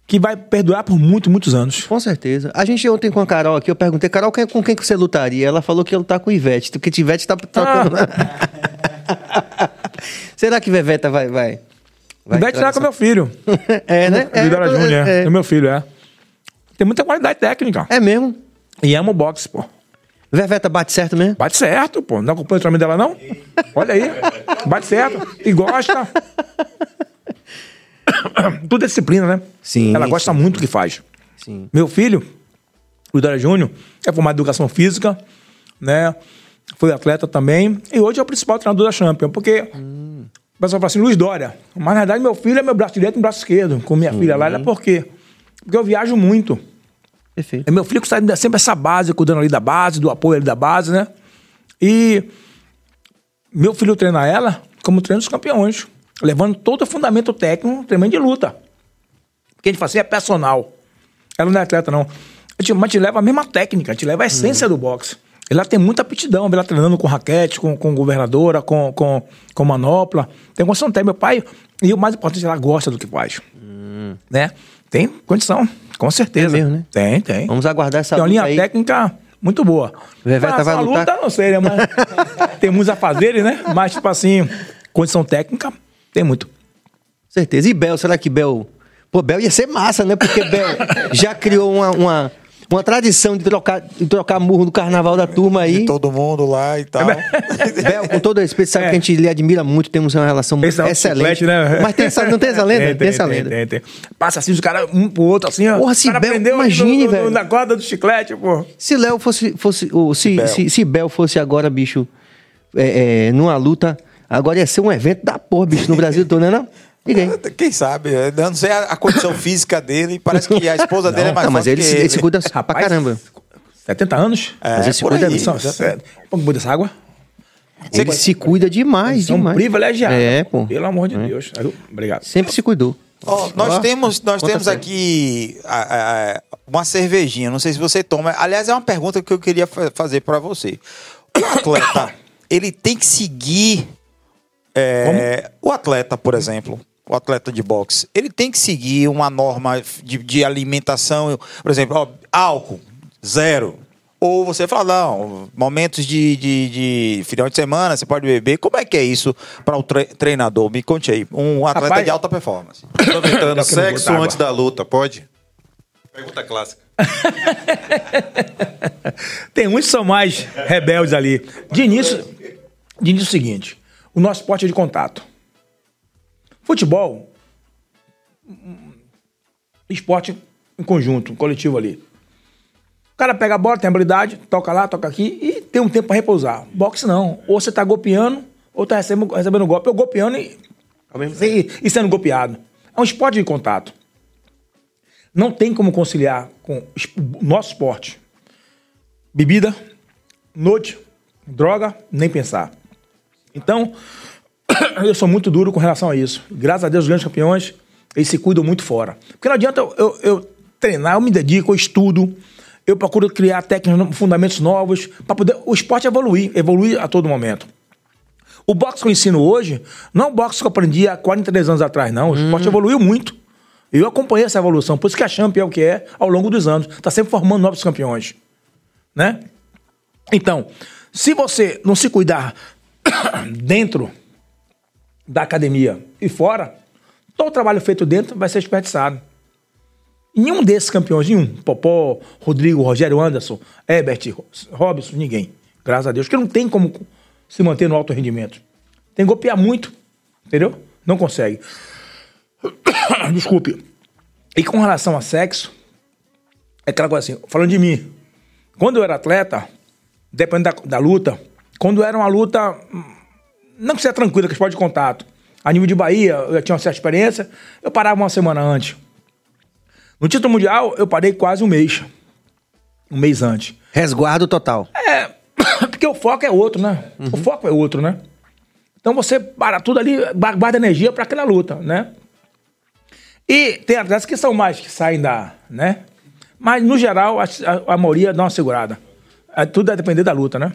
que vai perdurar por muitos, muitos anos. Com certeza. A gente ontem com a Carol aqui, eu perguntei, Carol, quem- com quem que você lutaria? Ela falou que ia lutar com o Ivete, porque Ivete tá trocando. Será que Veveta vai. vai, vai Vai tirar com meu filho. É, né? É, Vidora Júnior, é. é, é meu filho, é. Tem muita qualidade técnica. é mesmo. E ama o boxe, pô. Veveta bate certo mesmo? Bate certo, pô. Não acompanha o treinamento dela, não? Olha aí. Bate certo. E gosta. Tudo é disciplina, né? Sim, Ela gosta sim, muito do que faz. Sim. Meu filho, o Dória Júnior, é formado em educação física, né? Foi atleta também. E hoje é o principal treinador da Champion, porque o pessoal fala assim, Luiz Dória. Mas na verdade, meu filho é meu braço direito e meu braço esquerdo. Com minha filha lá, ela por quê? Porque eu viajo muito. Perfeito. É meu filho que dando sempre essa base, cuidando ali da base, do apoio ali da base, né? E meu filho treina ela como treina dos campeões, levando todo o fundamento técnico, treinamento de luta. Porque a gente fala assim, é personal. Ela não é atleta, não. A gente, mas te leva a mesma técnica, te leva a essência do boxe. Ela tem muita aptidão, ela treinando com raquete, com, com governadora, com, com, com manopla. Tem condição ter. Meu pai, e o mais importante, ela gosta do que faz. Né? Tem condição, com certeza. É mesmo, né? Tem, tem. Vamos aguardar essa Tem uma linha aí. técnica muito boa. Veveta Mas vai a lutar? luta, não sei, né? Mas tem muitos afazeres, né? Mas, tipo assim, condição técnica, tem muito. Certeza. E Bel, será que Bel. Pô, Bel ia ser massa, né? Porque Bel já criou uma, uma, uma tradição de trocar, de trocar murro no carnaval da turma aí. E todo mundo lá e tal. Bel, com todo respeito, sabe é. que a gente lhe admira muito, temos uma relação Esse excelente. né? Mas tem essa, não tem essa lenda? Tem, tem, tem essa lenda. Tem, tem, Passa assim os caras um pro outro, assim, ó. Porra, se Bel, imagine, no, velho. Na corda do chiclete, pô. Se Léo fosse, fosse oh, se, Bel. Se, se Bel fosse agora, bicho, é, é, numa luta, agora ia ser um evento da porra, bicho, no Brasil todo, né não? Ninguém. Quem sabe? Eu não sei a, a condição física dele. Parece que a esposa não, dele é mais não, mas ele, ele, ele se cuida pra caramba. 70 anos? É, mas ele se cuida bem. Vamos cuidar dessa água? Ele se cuida demais, São demais. privilegiados. É, pô. Pelo amor de é. Deus. Obrigado. Sempre se cuidou. Oh, nós temos, nós temos aqui a, a, uma cervejinha. Não sei se você toma. Aliás, é uma pergunta que eu queria fazer para você. O atleta, ele tem que seguir. É, o atleta, por exemplo, o atleta de boxe, ele tem que seguir uma norma de, de alimentação, por exemplo, ó, álcool, zero. Ou você fala, não, momentos de, de, de, final de semana, você pode beber. Como é que é isso para o tre treinador? Me conte aí. Um atleta Rapaz, de alta performance. Aproveitando, sexo antes da luta, pode? Pergunta clássica. Tem uns que são mais rebeldes ali. De início, de início é o seguinte: o nosso esporte é de contato. Futebol, esporte em conjunto, coletivo ali. O cara pega a bola, tem habilidade, toca lá, toca aqui e tem um tempo para repousar. Boxe não. Ou você tá golpeando, ou tá recebendo, recebendo golpe. Ou golpeando e, e, e sendo golpeado. É um esporte de contato. Não tem como conciliar com o nosso esporte. Bebida, noite, droga, nem pensar. Então, eu sou muito duro com relação a isso. Graças a Deus, os grandes campeões, eles se cuidam muito fora. Porque não adianta eu, eu, eu treinar, eu me dedico, eu estudo, eu procuro criar técnicas, fundamentos novos, para poder o esporte evoluir, evoluir a todo momento. O boxe que eu ensino hoje não é o boxe que eu aprendi há 43 anos atrás, não. O hum. esporte evoluiu muito. Eu acompanhei essa evolução, por isso que a Champion é o que é ao longo dos anos. Está sempre formando novos campeões. Né? Então, se você não se cuidar dentro da academia e fora, todo o trabalho feito dentro vai ser desperdiçado. Nenhum desses campeões, nenhum, Popó, Rodrigo, Rogério Anderson, Ebert, Robson, ninguém. Graças a Deus. Porque não tem como se manter no alto rendimento. Tem que golpear muito, entendeu? Não consegue. Desculpe. E com relação a sexo, é aquela coisa assim, falando de mim. Quando eu era atleta, dependendo da, da luta, quando era uma luta não que seja tranquila, que esporte de contato. A nível de Bahia, eu já tinha uma certa experiência, eu parava uma semana antes. No título mundial, eu parei quase um mês. Um mês antes. Resguardo total. É, porque o foco é outro, né? Uhum. O foco é outro, né? Então você para tudo ali, guarda energia para aquela luta, né? E tem atletas que são mais, que saem da, né? Mas, no geral, a, a, a maioria dá uma segurada. É, tudo vai depender da luta, né?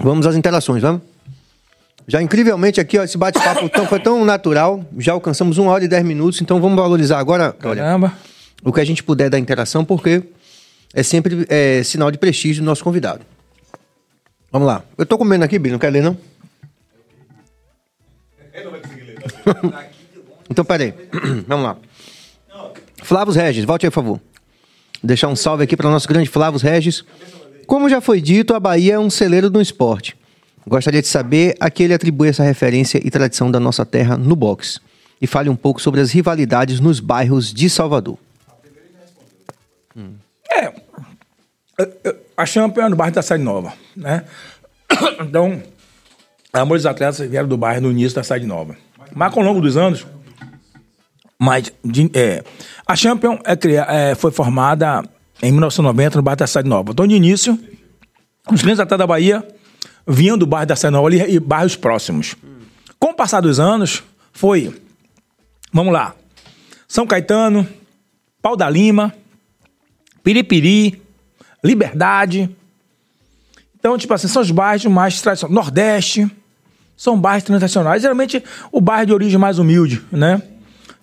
Vamos às interações, vamos? Já incrivelmente aqui, ó, esse bate-papo tão, foi tão natural, já alcançamos uma hora e dez minutos, então vamos valorizar agora Caramba. Olha, o que a gente puder da interação, porque é sempre é, sinal de prestígio do nosso convidado. Vamos lá. Eu tô comendo aqui, Bino, não quer ler, não? então, peraí. vamos lá. Flávio Regis, volte aí, por favor. Deixar um salve aqui para o nosso grande Flávio Regis. Como já foi dito, a Bahia é um celeiro do esporte. Gostaria de saber a que ele atribui essa referência e tradição da nossa terra no boxe. E fale um pouco sobre as rivalidades nos bairros de Salvador. É, a Champions é no bairro da Cidade Nova, né? Então, ambos os atletas vieram do bairro no início da Cidade Nova. Mas ao longo dos anos, mas, é, a Champion é, é, foi formada em 1990, no bairro da Cidade Nova. Então, de início, os clientes até da Bahia vinham do bairro da Cidade Nova e bairros próximos. Com o passar dos anos, foi, vamos lá, São Caetano, Pau da Lima, Piripiri, Liberdade. Então, tipo assim, são os bairros mais tradicionais. Nordeste, são bairros tradicionais. Geralmente, o bairro de origem mais humilde, né?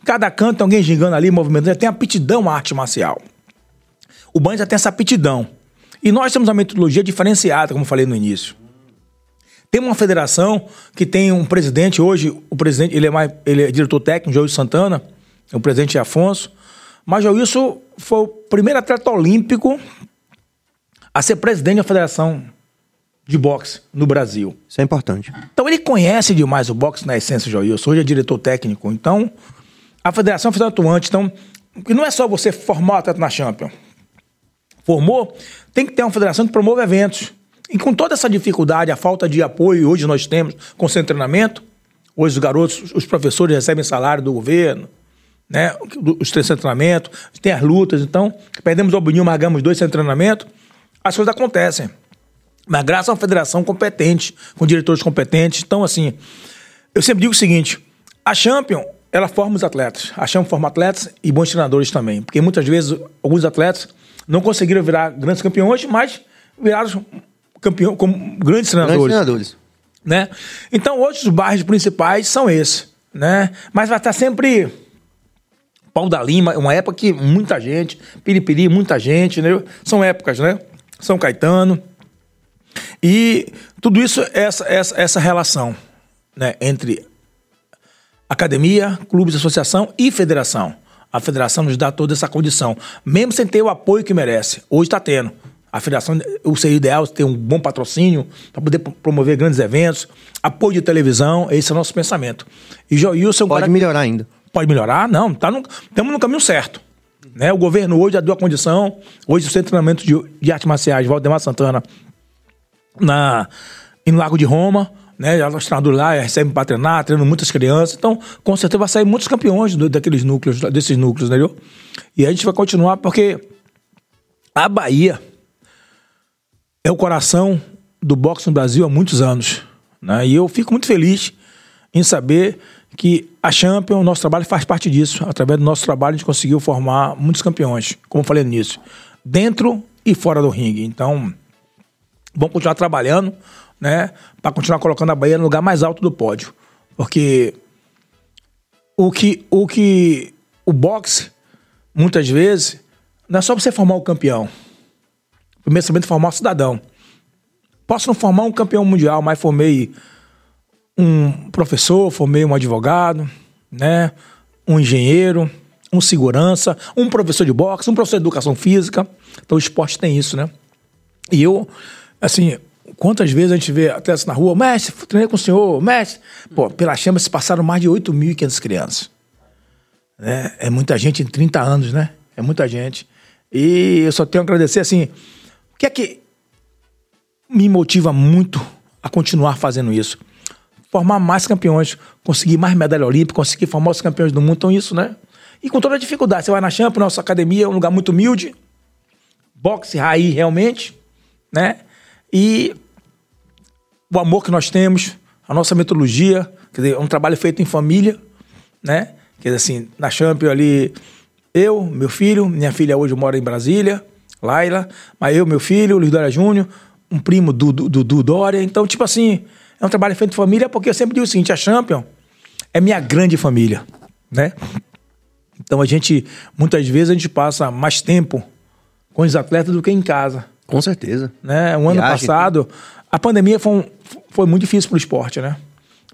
Cada canto tem alguém gingando ali, movimentando, tem aptidão à arte marcial o banho já tem essa aptidão. E nós temos uma metodologia diferenciada, como falei no início. Tem uma federação que tem um presidente hoje, o presidente, ele é mais, ele é diretor técnico, João Santana, o presidente é Afonso, Mas Joilson foi o primeiro atleta olímpico a ser presidente da Federação de Boxe no Brasil. Isso é importante. Então ele conhece demais o boxe na essência, Joilson. Hoje é diretor técnico. Então, a federação é atuante. Então, que não é só você formar o atleta na Champion. Formou, tem que ter uma federação que promove eventos. E com toda essa dificuldade, a falta de apoio hoje nós temos com o treinamento, hoje os garotos, os professores recebem salário do governo, né? Os três treinamento, tem as lutas, então, perdemos o Albinho, margamos dois sem treinamento, as coisas acontecem. Mas graças a uma federação competente, com diretores competentes. Então, assim, eu sempre digo o seguinte: a Champion, ela forma os atletas. A Champion forma atletas e bons treinadores também. Porque muitas vezes alguns atletas não conseguiram virar grandes campeões, mas viraram campeão, como grandes treinadores. Grandes treinadores. Né? Então, hoje os bairros principais são esses. Né? Mas vai estar sempre Pau da Lima, uma época que muita gente, Piripiri, muita gente, né? São épocas, né? São Caetano. E tudo isso, essa, essa, essa relação né, entre academia, clubes, associação e federação. A federação nos dá toda essa condição, mesmo sem ter o apoio que merece. Hoje está tendo. A federação, o seria ideal ter um bom patrocínio para poder promover grandes eventos, apoio de televisão, esse é o nosso pensamento. E Joilson... Pode melhorar ainda. Pode melhorar? Não, tá no, estamos no caminho certo. Né? O governo hoje já deu a condição, hoje o Centro de Treinamento de, de Artes Marciais, Valdemar Santana, na, no Lago de Roma, né? Treinadores lá recebem para treinar, treinam muitas crianças. Então, com certeza vai sair muitos campeões do, daqueles núcleos, desses núcleos, entendeu? E a gente vai continuar porque a Bahia é o coração do boxe no Brasil há muitos anos. Né? E eu fico muito feliz em saber que a Champion, nosso trabalho faz parte disso. Através do nosso trabalho, a gente conseguiu formar muitos campeões, como eu falei nisso, dentro e fora do ringue. Então, vamos continuar trabalhando, né, para continuar colocando a Bahia no lugar mais alto do pódio, porque o que o que o boxe muitas vezes não é só você formar o campeão. Primeiro você formar o cidadão. Posso não formar um campeão mundial, mas formei um professor, formei um advogado, né? Um engenheiro, um segurança, um professor de boxe, um professor de educação física. Então o esporte tem isso, né? E eu, assim, quantas vezes a gente vê atletas na rua, mestre, treinei com o senhor, mestre. Pô, pela chama se passaram mais de 8.500 crianças. Né? É muita gente em 30 anos, né? É muita gente. E eu só tenho a agradecer, assim, o que é que me motiva muito a continuar fazendo isso? formar mais campeões, conseguir mais medalha olímpica, conseguir formar os campeões do mundo. Então, isso, né? E com toda a dificuldade. Você vai na Champions, nossa academia é um lugar muito humilde, boxe raiz realmente, né? E o amor que nós temos, a nossa metodologia, quer dizer, é um trabalho feito em família, né? Quer dizer, assim, na Champions ali, eu, meu filho, minha filha hoje mora em Brasília, Laila, mas eu, meu filho, Luiz Dória Júnior, um primo do, do, do, Dória. Então, tipo assim, é um trabalho feito em família, porque eu sempre digo o seguinte: a Champion é minha grande família, né? Então a gente, muitas vezes, a gente passa mais tempo com os atletas do que em casa. Com certeza. Né? O ano Viagem, passado, a pandemia foi, um, foi muito difícil para o esporte, né?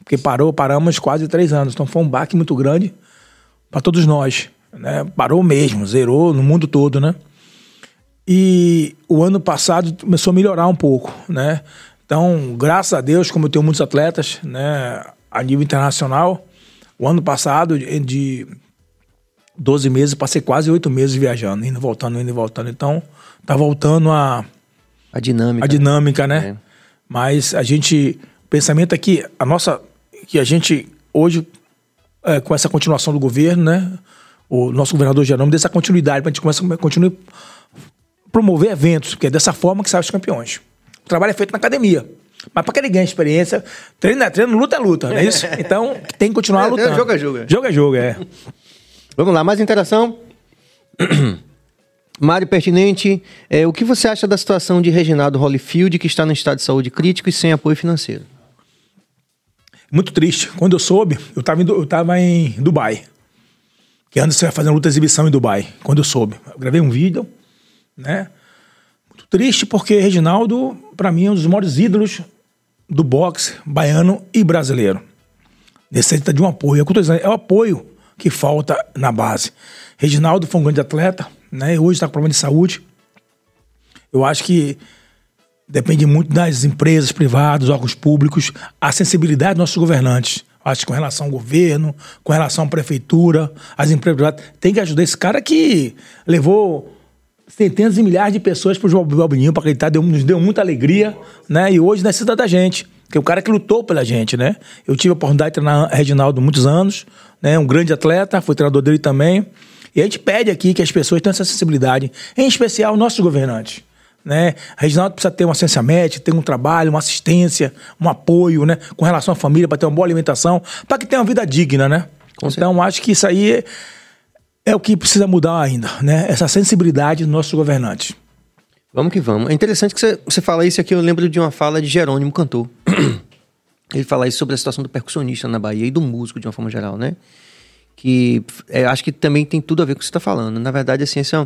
Porque parou, paramos quase três anos. Então foi um baque muito grande para todos nós. Né? Parou mesmo, zerou no mundo todo, né? E o ano passado começou a melhorar um pouco, né? Então, graças a Deus, como eu tenho muitos atletas, né, a nível internacional, o ano passado, de 12 meses, passei quase 8 meses viajando, indo voltando, indo e voltando. Então, tá voltando a. A dinâmica. A dinâmica, né? É. Mas a gente. O pensamento é que a nossa. Que a gente, hoje, é, com essa continuação do governo, né? O nosso governador Jerônimo, dessa continuidade, para a gente começar, continuar promover eventos, porque é dessa forma que saem os campeões. O trabalho é feito na academia. Mas para que ele ganhe experiência, treino é treino, luta é luta, não é isso? Então tem que continuar é, lutando. Jogo é jogo. Jogo é jogo, é. Vamos lá, mais interação. Mário Pertinente, é, o que você acha da situação de Reginaldo Holyfield, que está no estado de saúde crítico e sem apoio financeiro? Muito triste. Quando eu soube, eu estava em, em Dubai. Que você vai fazer uma luta exibição em Dubai. Quando eu soube. Eu gravei um vídeo, né? Triste porque Reginaldo, para mim, é um dos maiores ídolos do boxe baiano e brasileiro. Necessita de um apoio. É o apoio que falta na base. Reginaldo foi um grande atleta, né? Hoje está com problema de saúde. Eu acho que depende muito das empresas privadas, órgãos públicos, a sensibilidade dos nossos governantes. Acho que com relação ao governo, com relação à prefeitura, as empresas privadas, tem que ajudar esse cara que levou centenas de milhares de pessoas para o Balbininho para acreditar, deu, nos deu muita alegria, né? E hoje necessita da gente, que é o cara que lutou pela gente, né? Eu tive a oportunidade de treinar Reginaldo muitos anos, né? Um grande atleta, fui treinador dele também. E a gente pede aqui que as pessoas tenham essa sensibilidade, em especial nossos governantes. Né? Reginaldo precisa ter uma ciência médica, ter um trabalho, uma assistência, um apoio, né? Com relação à família, para ter uma boa alimentação, para que tenha uma vida digna, né? Com então, certeza. acho que isso aí é, é o que precisa mudar ainda, né? Essa sensibilidade dos nossos governantes. Vamos que vamos. É interessante que você, você fala isso aqui, eu lembro de uma fala de Jerônimo Cantor. Ele fala isso sobre a situação do percussionista na Bahia e do músico de uma forma geral, né? Que é, acho que também tem tudo a ver com o que você está falando. Na verdade, assim, esse, é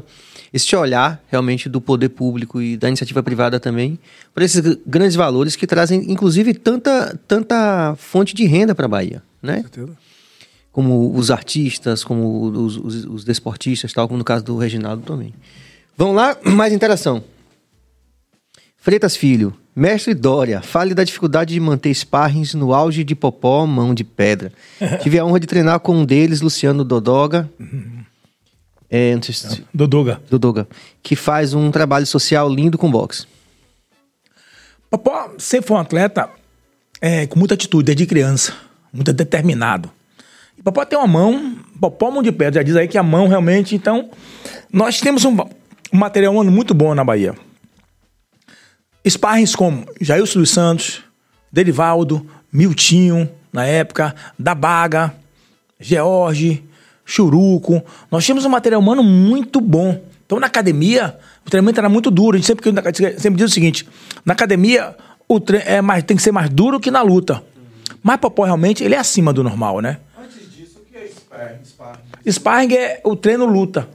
esse olhar realmente do poder público e da iniciativa privada também para esses grandes valores que trazem, inclusive, tanta, tanta fonte de renda para a Bahia, né? como os artistas, como os, os, os, desportistas, tal, como no caso do Reginaldo também. Vamos lá, mais interação. Freitas Filho, mestre Dória, fale da dificuldade de manter sparrings no auge de Popó, mão de pedra. Tive a honra de treinar com um deles, Luciano Dodoga. É, se... Dodoga. Dodoga. Que faz um trabalho social lindo com boxe. Popó sempre foi um atleta é, com muita atitude, desde criança. Muito determinado. E Popó tem uma mão, Popó mão de pedra, já diz aí que a mão realmente. Então, nós temos um, um material humano muito bom na Bahia. Sparrings como Jailson dos Santos, Derivaldo, Miltinho, na época, da Baga, George, Churuco. Nós tínhamos um material humano muito bom. Então, na academia, o treinamento era muito duro. A gente sempre, sempre diz o seguinte: na academia, o é mais, tem que ser mais duro que na luta. Mas Popó realmente ele é acima do normal, né? Sparring? Sparring é o treino luta.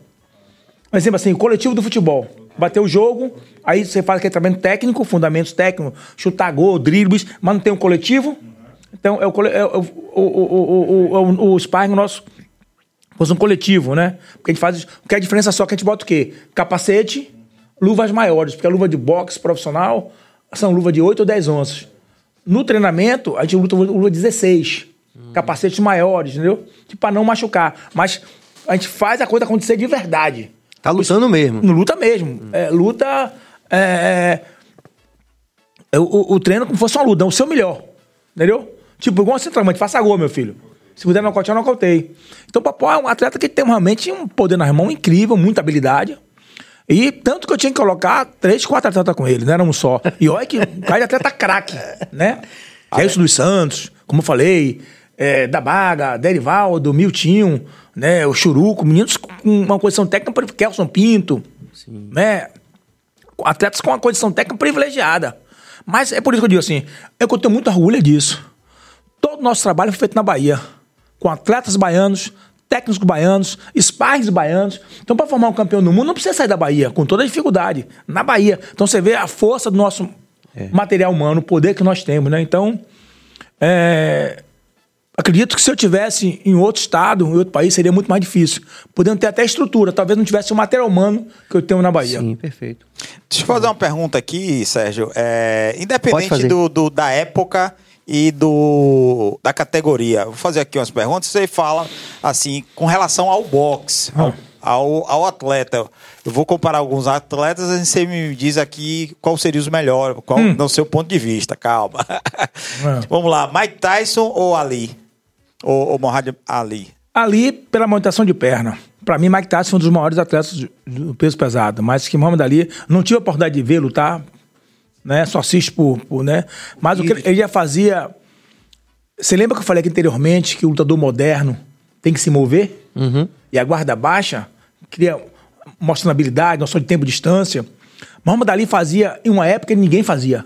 Por exemplo, assim, o coletivo do futebol. Bater o jogo, aí você faz aquele trabalho técnico, fundamentos técnicos, chutar gol, dribles, mas não tem um coletivo. Então, é o, é o, o, o, o, o sparring nosso fosse um coletivo, né? Porque a gente faz. Porque a diferença só é que a gente bota o quê? Capacete, luvas maiores, porque a luva de boxe profissional são luva de 8 ou 10 onças. No treinamento, a gente luta luva 16 capacetes maiores, entendeu? Tipo, pra não machucar. Mas a gente faz a coisa acontecer de verdade. Tá lutando Os, mesmo. Luta mesmo. Hum. É, luta. É, é, o, o, treino como se fosse uma luta, é o seu melhor. Entendeu? Tipo, igual centroavante, faça gol, meu filho. Se puder nocautear, eu nocautei. Então o Papó é um atleta que tem realmente um poder nas mãos incrível, muita habilidade. E tanto que eu tinha que colocar três, quatro atletas com ele, não era um só. E olha que o cara de atleta craque, né? Ah, é? dos Santos, como eu falei, é, da Baga, Derivaldo, Miltinho, né, o Churuco, meninos com uma condição técnica, Kelson Pinto, Sim. né, atletas com uma condição técnica privilegiada. Mas é por isso que eu digo assim, é que eu tenho muito orgulho disso. Todo o nosso trabalho foi feito na Bahia, com atletas baianos, técnicos baianos, sparrings baianos. Então, para formar um campeão do mundo, não precisa sair da Bahia, com toda a dificuldade, na Bahia. Então, você vê a força do nosso é. material humano, o poder que nós temos, né? Então, é, Acredito que se eu tivesse em outro estado, em outro país, seria muito mais difícil. Podendo ter até estrutura, talvez não tivesse o material humano que eu tenho na Bahia. Sim, perfeito. Deixa eu fazer uma pergunta aqui, Sérgio. É, independente do, do, da época e do da categoria, vou fazer aqui umas perguntas. Você fala assim, com relação ao boxe, ao, ao, ao atleta. Eu vou comparar alguns atletas e você me diz aqui qual seria os melhores, qual hum. no seu ponto de vista. Calma. É. Vamos lá, Mike Tyson ou Ali? Ou, ou Mohamed Ali? Ali, pela manutenção de perna. Para mim, Mike Tyson foi um dos maiores atletas do peso pesado. Mas que Mohamed Ali, não tive a oportunidade de ver lutar, né? Só assiste por, por né? Mas o que ele já fazia... Você lembra que eu falei aqui anteriormente que o lutador moderno tem que se mover? Uhum. E a guarda baixa cria mostrando habilidade, noção de tempo e distância. Muhammad Ali fazia em uma época que ninguém fazia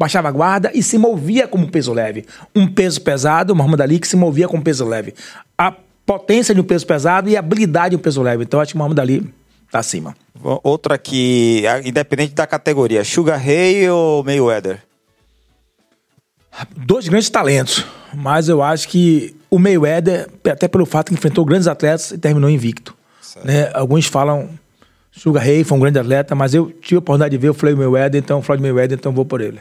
baixava a guarda e se movia como peso leve. Um peso pesado, Muhammad Ali, que se movia como peso leve. A potência de um peso pesado e a habilidade de um peso leve. Então, acho que Muhammad Ali tá acima. Outra aqui, independente da categoria, Sugar Ray ou Mayweather? Dois grandes talentos, mas eu acho que o Mayweather, até pelo fato que enfrentou grandes atletas e terminou invicto. Né? Alguns falam Sugar Ray foi um grande atleta, mas eu tive a oportunidade de ver o Floyd Mayweather, então Floyd Mayweather, então vou por ele.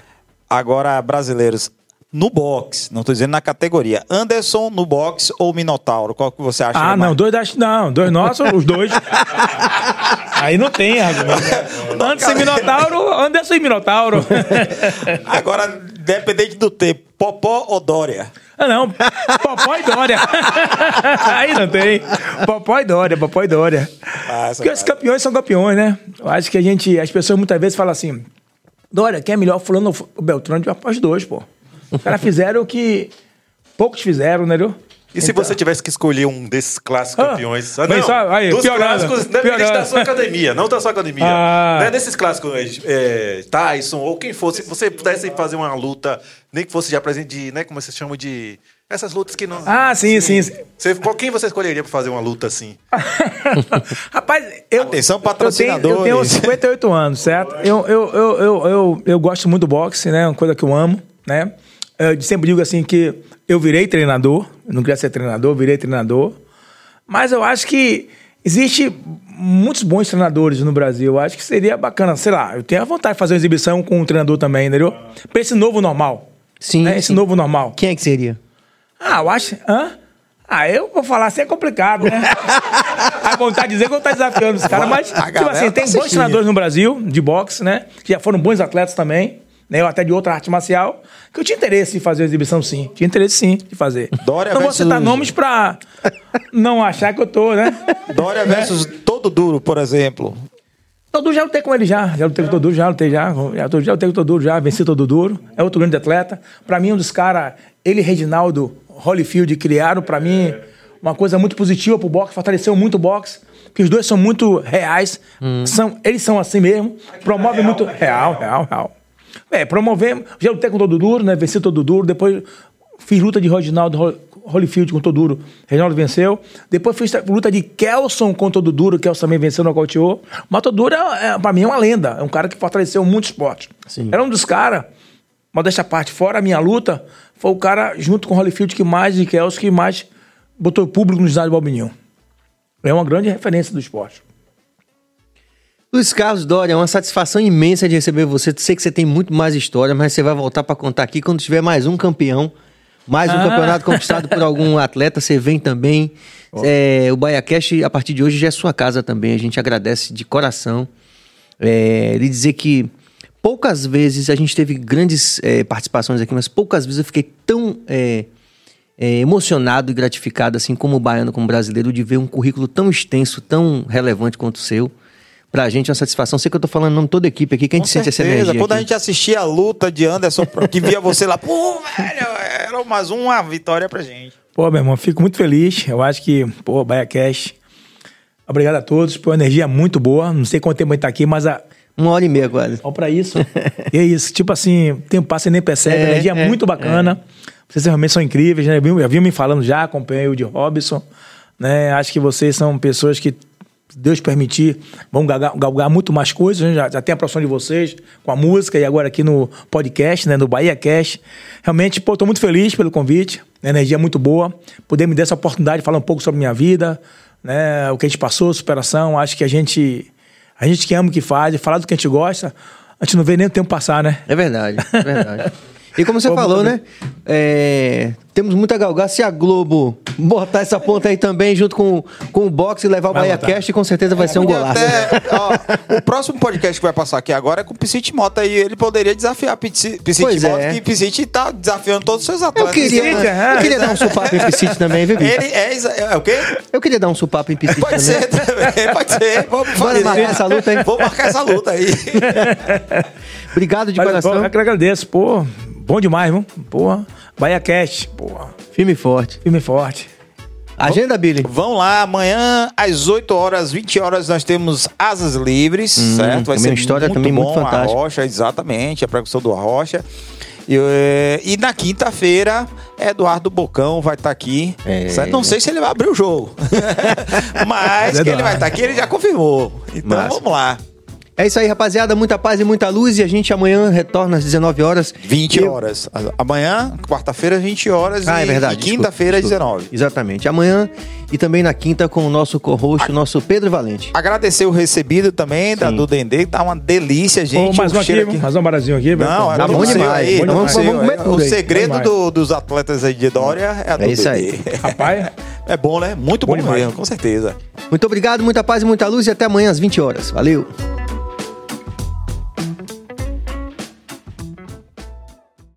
Agora, brasileiros, no boxe, não estou dizendo na categoria. Anderson no boxe ou Minotauro? Qual que você acha? Ah, não, dois da, não, dois nossos, os dois. Aí não tem argumento. Anderson e Minotauro, Anderson e Minotauro. Agora, dependente do tempo, Popó ou Dória? Ah, não. Popó e Dória. Aí não tem. Popó e Dória, Popó e Dória. Nossa, Porque os campeões são campeões, né? Eu acho que a gente, as pessoas muitas vezes falam assim: Dória, quem é melhor? Fulano ou Beltrano? Os dois, pô. Os caras fizeram o que poucos fizeram, né? Viu? E se então... você tivesse que escolher um desses clássicos ah, campeões? Ah, não, só, aí, dos piorando, clássicos, independente da sua academia, não da sua academia. Ah. Não é desses clássicos, é, Tyson ou quem fosse, se você pudesse fazer uma luta, nem que fosse já presente de, né, como você chama de... Essas lutas que não... Ah, sim, sim. sim. Você, quem você escolheria para fazer uma luta assim? Rapaz, eu... Atenção, patrocinadores. Eu tenho, eu tenho 58 anos, certo? Eu, eu, eu, eu, eu, eu gosto muito do boxe, né? Uma coisa que eu amo, né? Eu sempre digo assim que eu virei treinador, eu não queria ser treinador, virei treinador. Mas eu acho que existe muitos bons treinadores no Brasil. Eu acho que seria bacana, sei lá, eu tenho a vontade de fazer uma exibição com um treinador também, entendeu? Pra esse novo normal. Sim. Né? Esse sim. novo normal. Quem é que seria? Ah, eu acho. Hã? Ah, eu vou falar assim é complicado, né? a vontade de dizer que eu tô desafiando os caras, mas, tipo assim, tem bons treinadores no Brasil, de boxe, né? Que já foram bons atletas também né, ou até de outra arte marcial, que eu tinha interesse em fazer a exibição sim. Tinha interesse sim de fazer. Dória não vou citar nomes pra não achar que eu tô, né? Dória versus Todo Duro, por exemplo. Todo já lutei com ele já. Já lutei com Todo Duro, já lutei já. Já, já lutei com Todo Duro, já. Venci Todo Duro. É outro grande atleta. Pra mim, um dos caras, ele e Reginaldo Holyfield criaram, pra mim, uma coisa muito positiva pro boxe. Fortaleceu muito o boxe. Porque os dois são muito reais. Hum. São, eles são assim mesmo. Promovem muito... Real, real, real. É, promovemos. Já lutei com todo duro, né? Venci todo duro. Depois fiz luta de Reginaldo Holyfield com todo duro. Reginaldo venceu. Depois fiz luta de Kelson com todo duro. Kelson também venceu no nocauteou. Mas todo duro, é, é, pra mim, é uma lenda. É um cara que fortaleceu muito esporte. Sim. Era um dos caras, modéstia parte, fora a minha luta, foi o cara, junto com o Holyfield, que mais, de Kelson, que mais botou público no estádio Balbininho. É uma grande referência do esporte. Luiz Carlos Dória, é uma satisfação imensa de receber você. Sei que você tem muito mais história, mas você vai voltar para contar aqui quando tiver mais um campeão, mais um ah. campeonato conquistado por algum atleta, você vem também. Oh. É, o BaiaCast, a partir de hoje, já é sua casa também. A gente agradece de coração. É, ele dizer que poucas vezes a gente teve grandes é, participações aqui, mas poucas vezes eu fiquei tão é, é, emocionado e gratificado, assim como baiano, como brasileiro, de ver um currículo tão extenso, tão relevante quanto o seu. Pra gente é uma satisfação. Sei que eu tô falando em nome de toda a equipe aqui, que a gente sente essa energia. Quando aqui. a gente assistia a luta de Anderson, que via você lá, pô, velho, era mais uma vitória pra gente. Pô, meu irmão, fico muito feliz. Eu acho que, pô, Baia Cash. Obrigado a todos, por uma energia muito boa. Não sei quanto tempo a gente tá aqui, mas a. Uma hora e meia quase. Só pra isso. e é isso. Tipo assim, o tempo passa e nem percebe. É, energia é, muito bacana. É. Vocês realmente são incríveis, né? Já viu me falando já, acompanhei o de Robson. Né? Acho que vocês são pessoas que se Deus permitir, vamos galgar, galgar muito mais coisas. Né? Já, já tem a produção de vocês com a música e agora aqui no podcast, né? no Bahia Cast. Realmente, pô, tô muito feliz pelo convite. A energia é muito boa. Poder me dar essa oportunidade de falar um pouco sobre minha vida, né? o que a gente passou, superação. Acho que a gente, a gente que ama o que faz, falar do que a gente gosta, a gente não vê nem o tempo passar, né? É verdade, é verdade. E como você falou, né? É, temos muita galgar. Se a Globo botar essa ponta aí também, junto com, com o boxe e levar o Bahia Cast, com certeza vai é, ser um golaço. Até, ó, o próximo podcast que vai passar aqui agora é com o Piscite Mota e ele poderia desafiar Piscite Mota, é. que Piscite tá desafiando todos os seus atletas. Eu queria, é. eu queria dar um supapo em Piscite também, viu, Ele é, é, o quê? Eu queria dar um supapo em Piscite pode também. Pode ser também, pode ser. Vamos marcar essa luta aí. Vou marcar essa luta aí. Obrigado de Mas, coração. Eu que agradeço, pô. Bom demais, viu? Porra. Bahia Cast, porra. Filme forte. Filme forte. Agenda, Billy. Vão lá, amanhã às 8 horas, 20 horas, nós temos Asas Livres, hum, certo? Vai ser uma história muito também bom, muito fantástica. A Rocha, exatamente, a precursão do Rocha. E, eh, e, na quinta-feira, Eduardo Bocão vai estar tá aqui. É. Não sei se ele vai abrir o jogo. Mas que ele vai estar tá aqui, ele já confirmou. Então Massa. vamos lá. É isso aí, rapaziada. Muita paz e muita luz. E a gente amanhã retorna às 19 horas. 20 Eu... horas. Amanhã, quarta-feira, 20 horas. Ah, e, é verdade. quinta-feira, 19. Exatamente. Amanhã e também na quinta com o nosso co-host, o nosso Pedro Valente. Agradecer o recebido também da do Dendê, que tá uma delícia, gente. Oh, mais um aqui, aqui. mais um barazinho aqui. Não, é tá bom demais. Aí, vamos, vamos, vamos o segredo do, dos atletas aí de Dória é a do É isso aí. Rapaz, é bom, né? Muito bom, bom mesmo, com certeza. Muito obrigado, muita paz e muita luz e até amanhã às 20 horas. Valeu!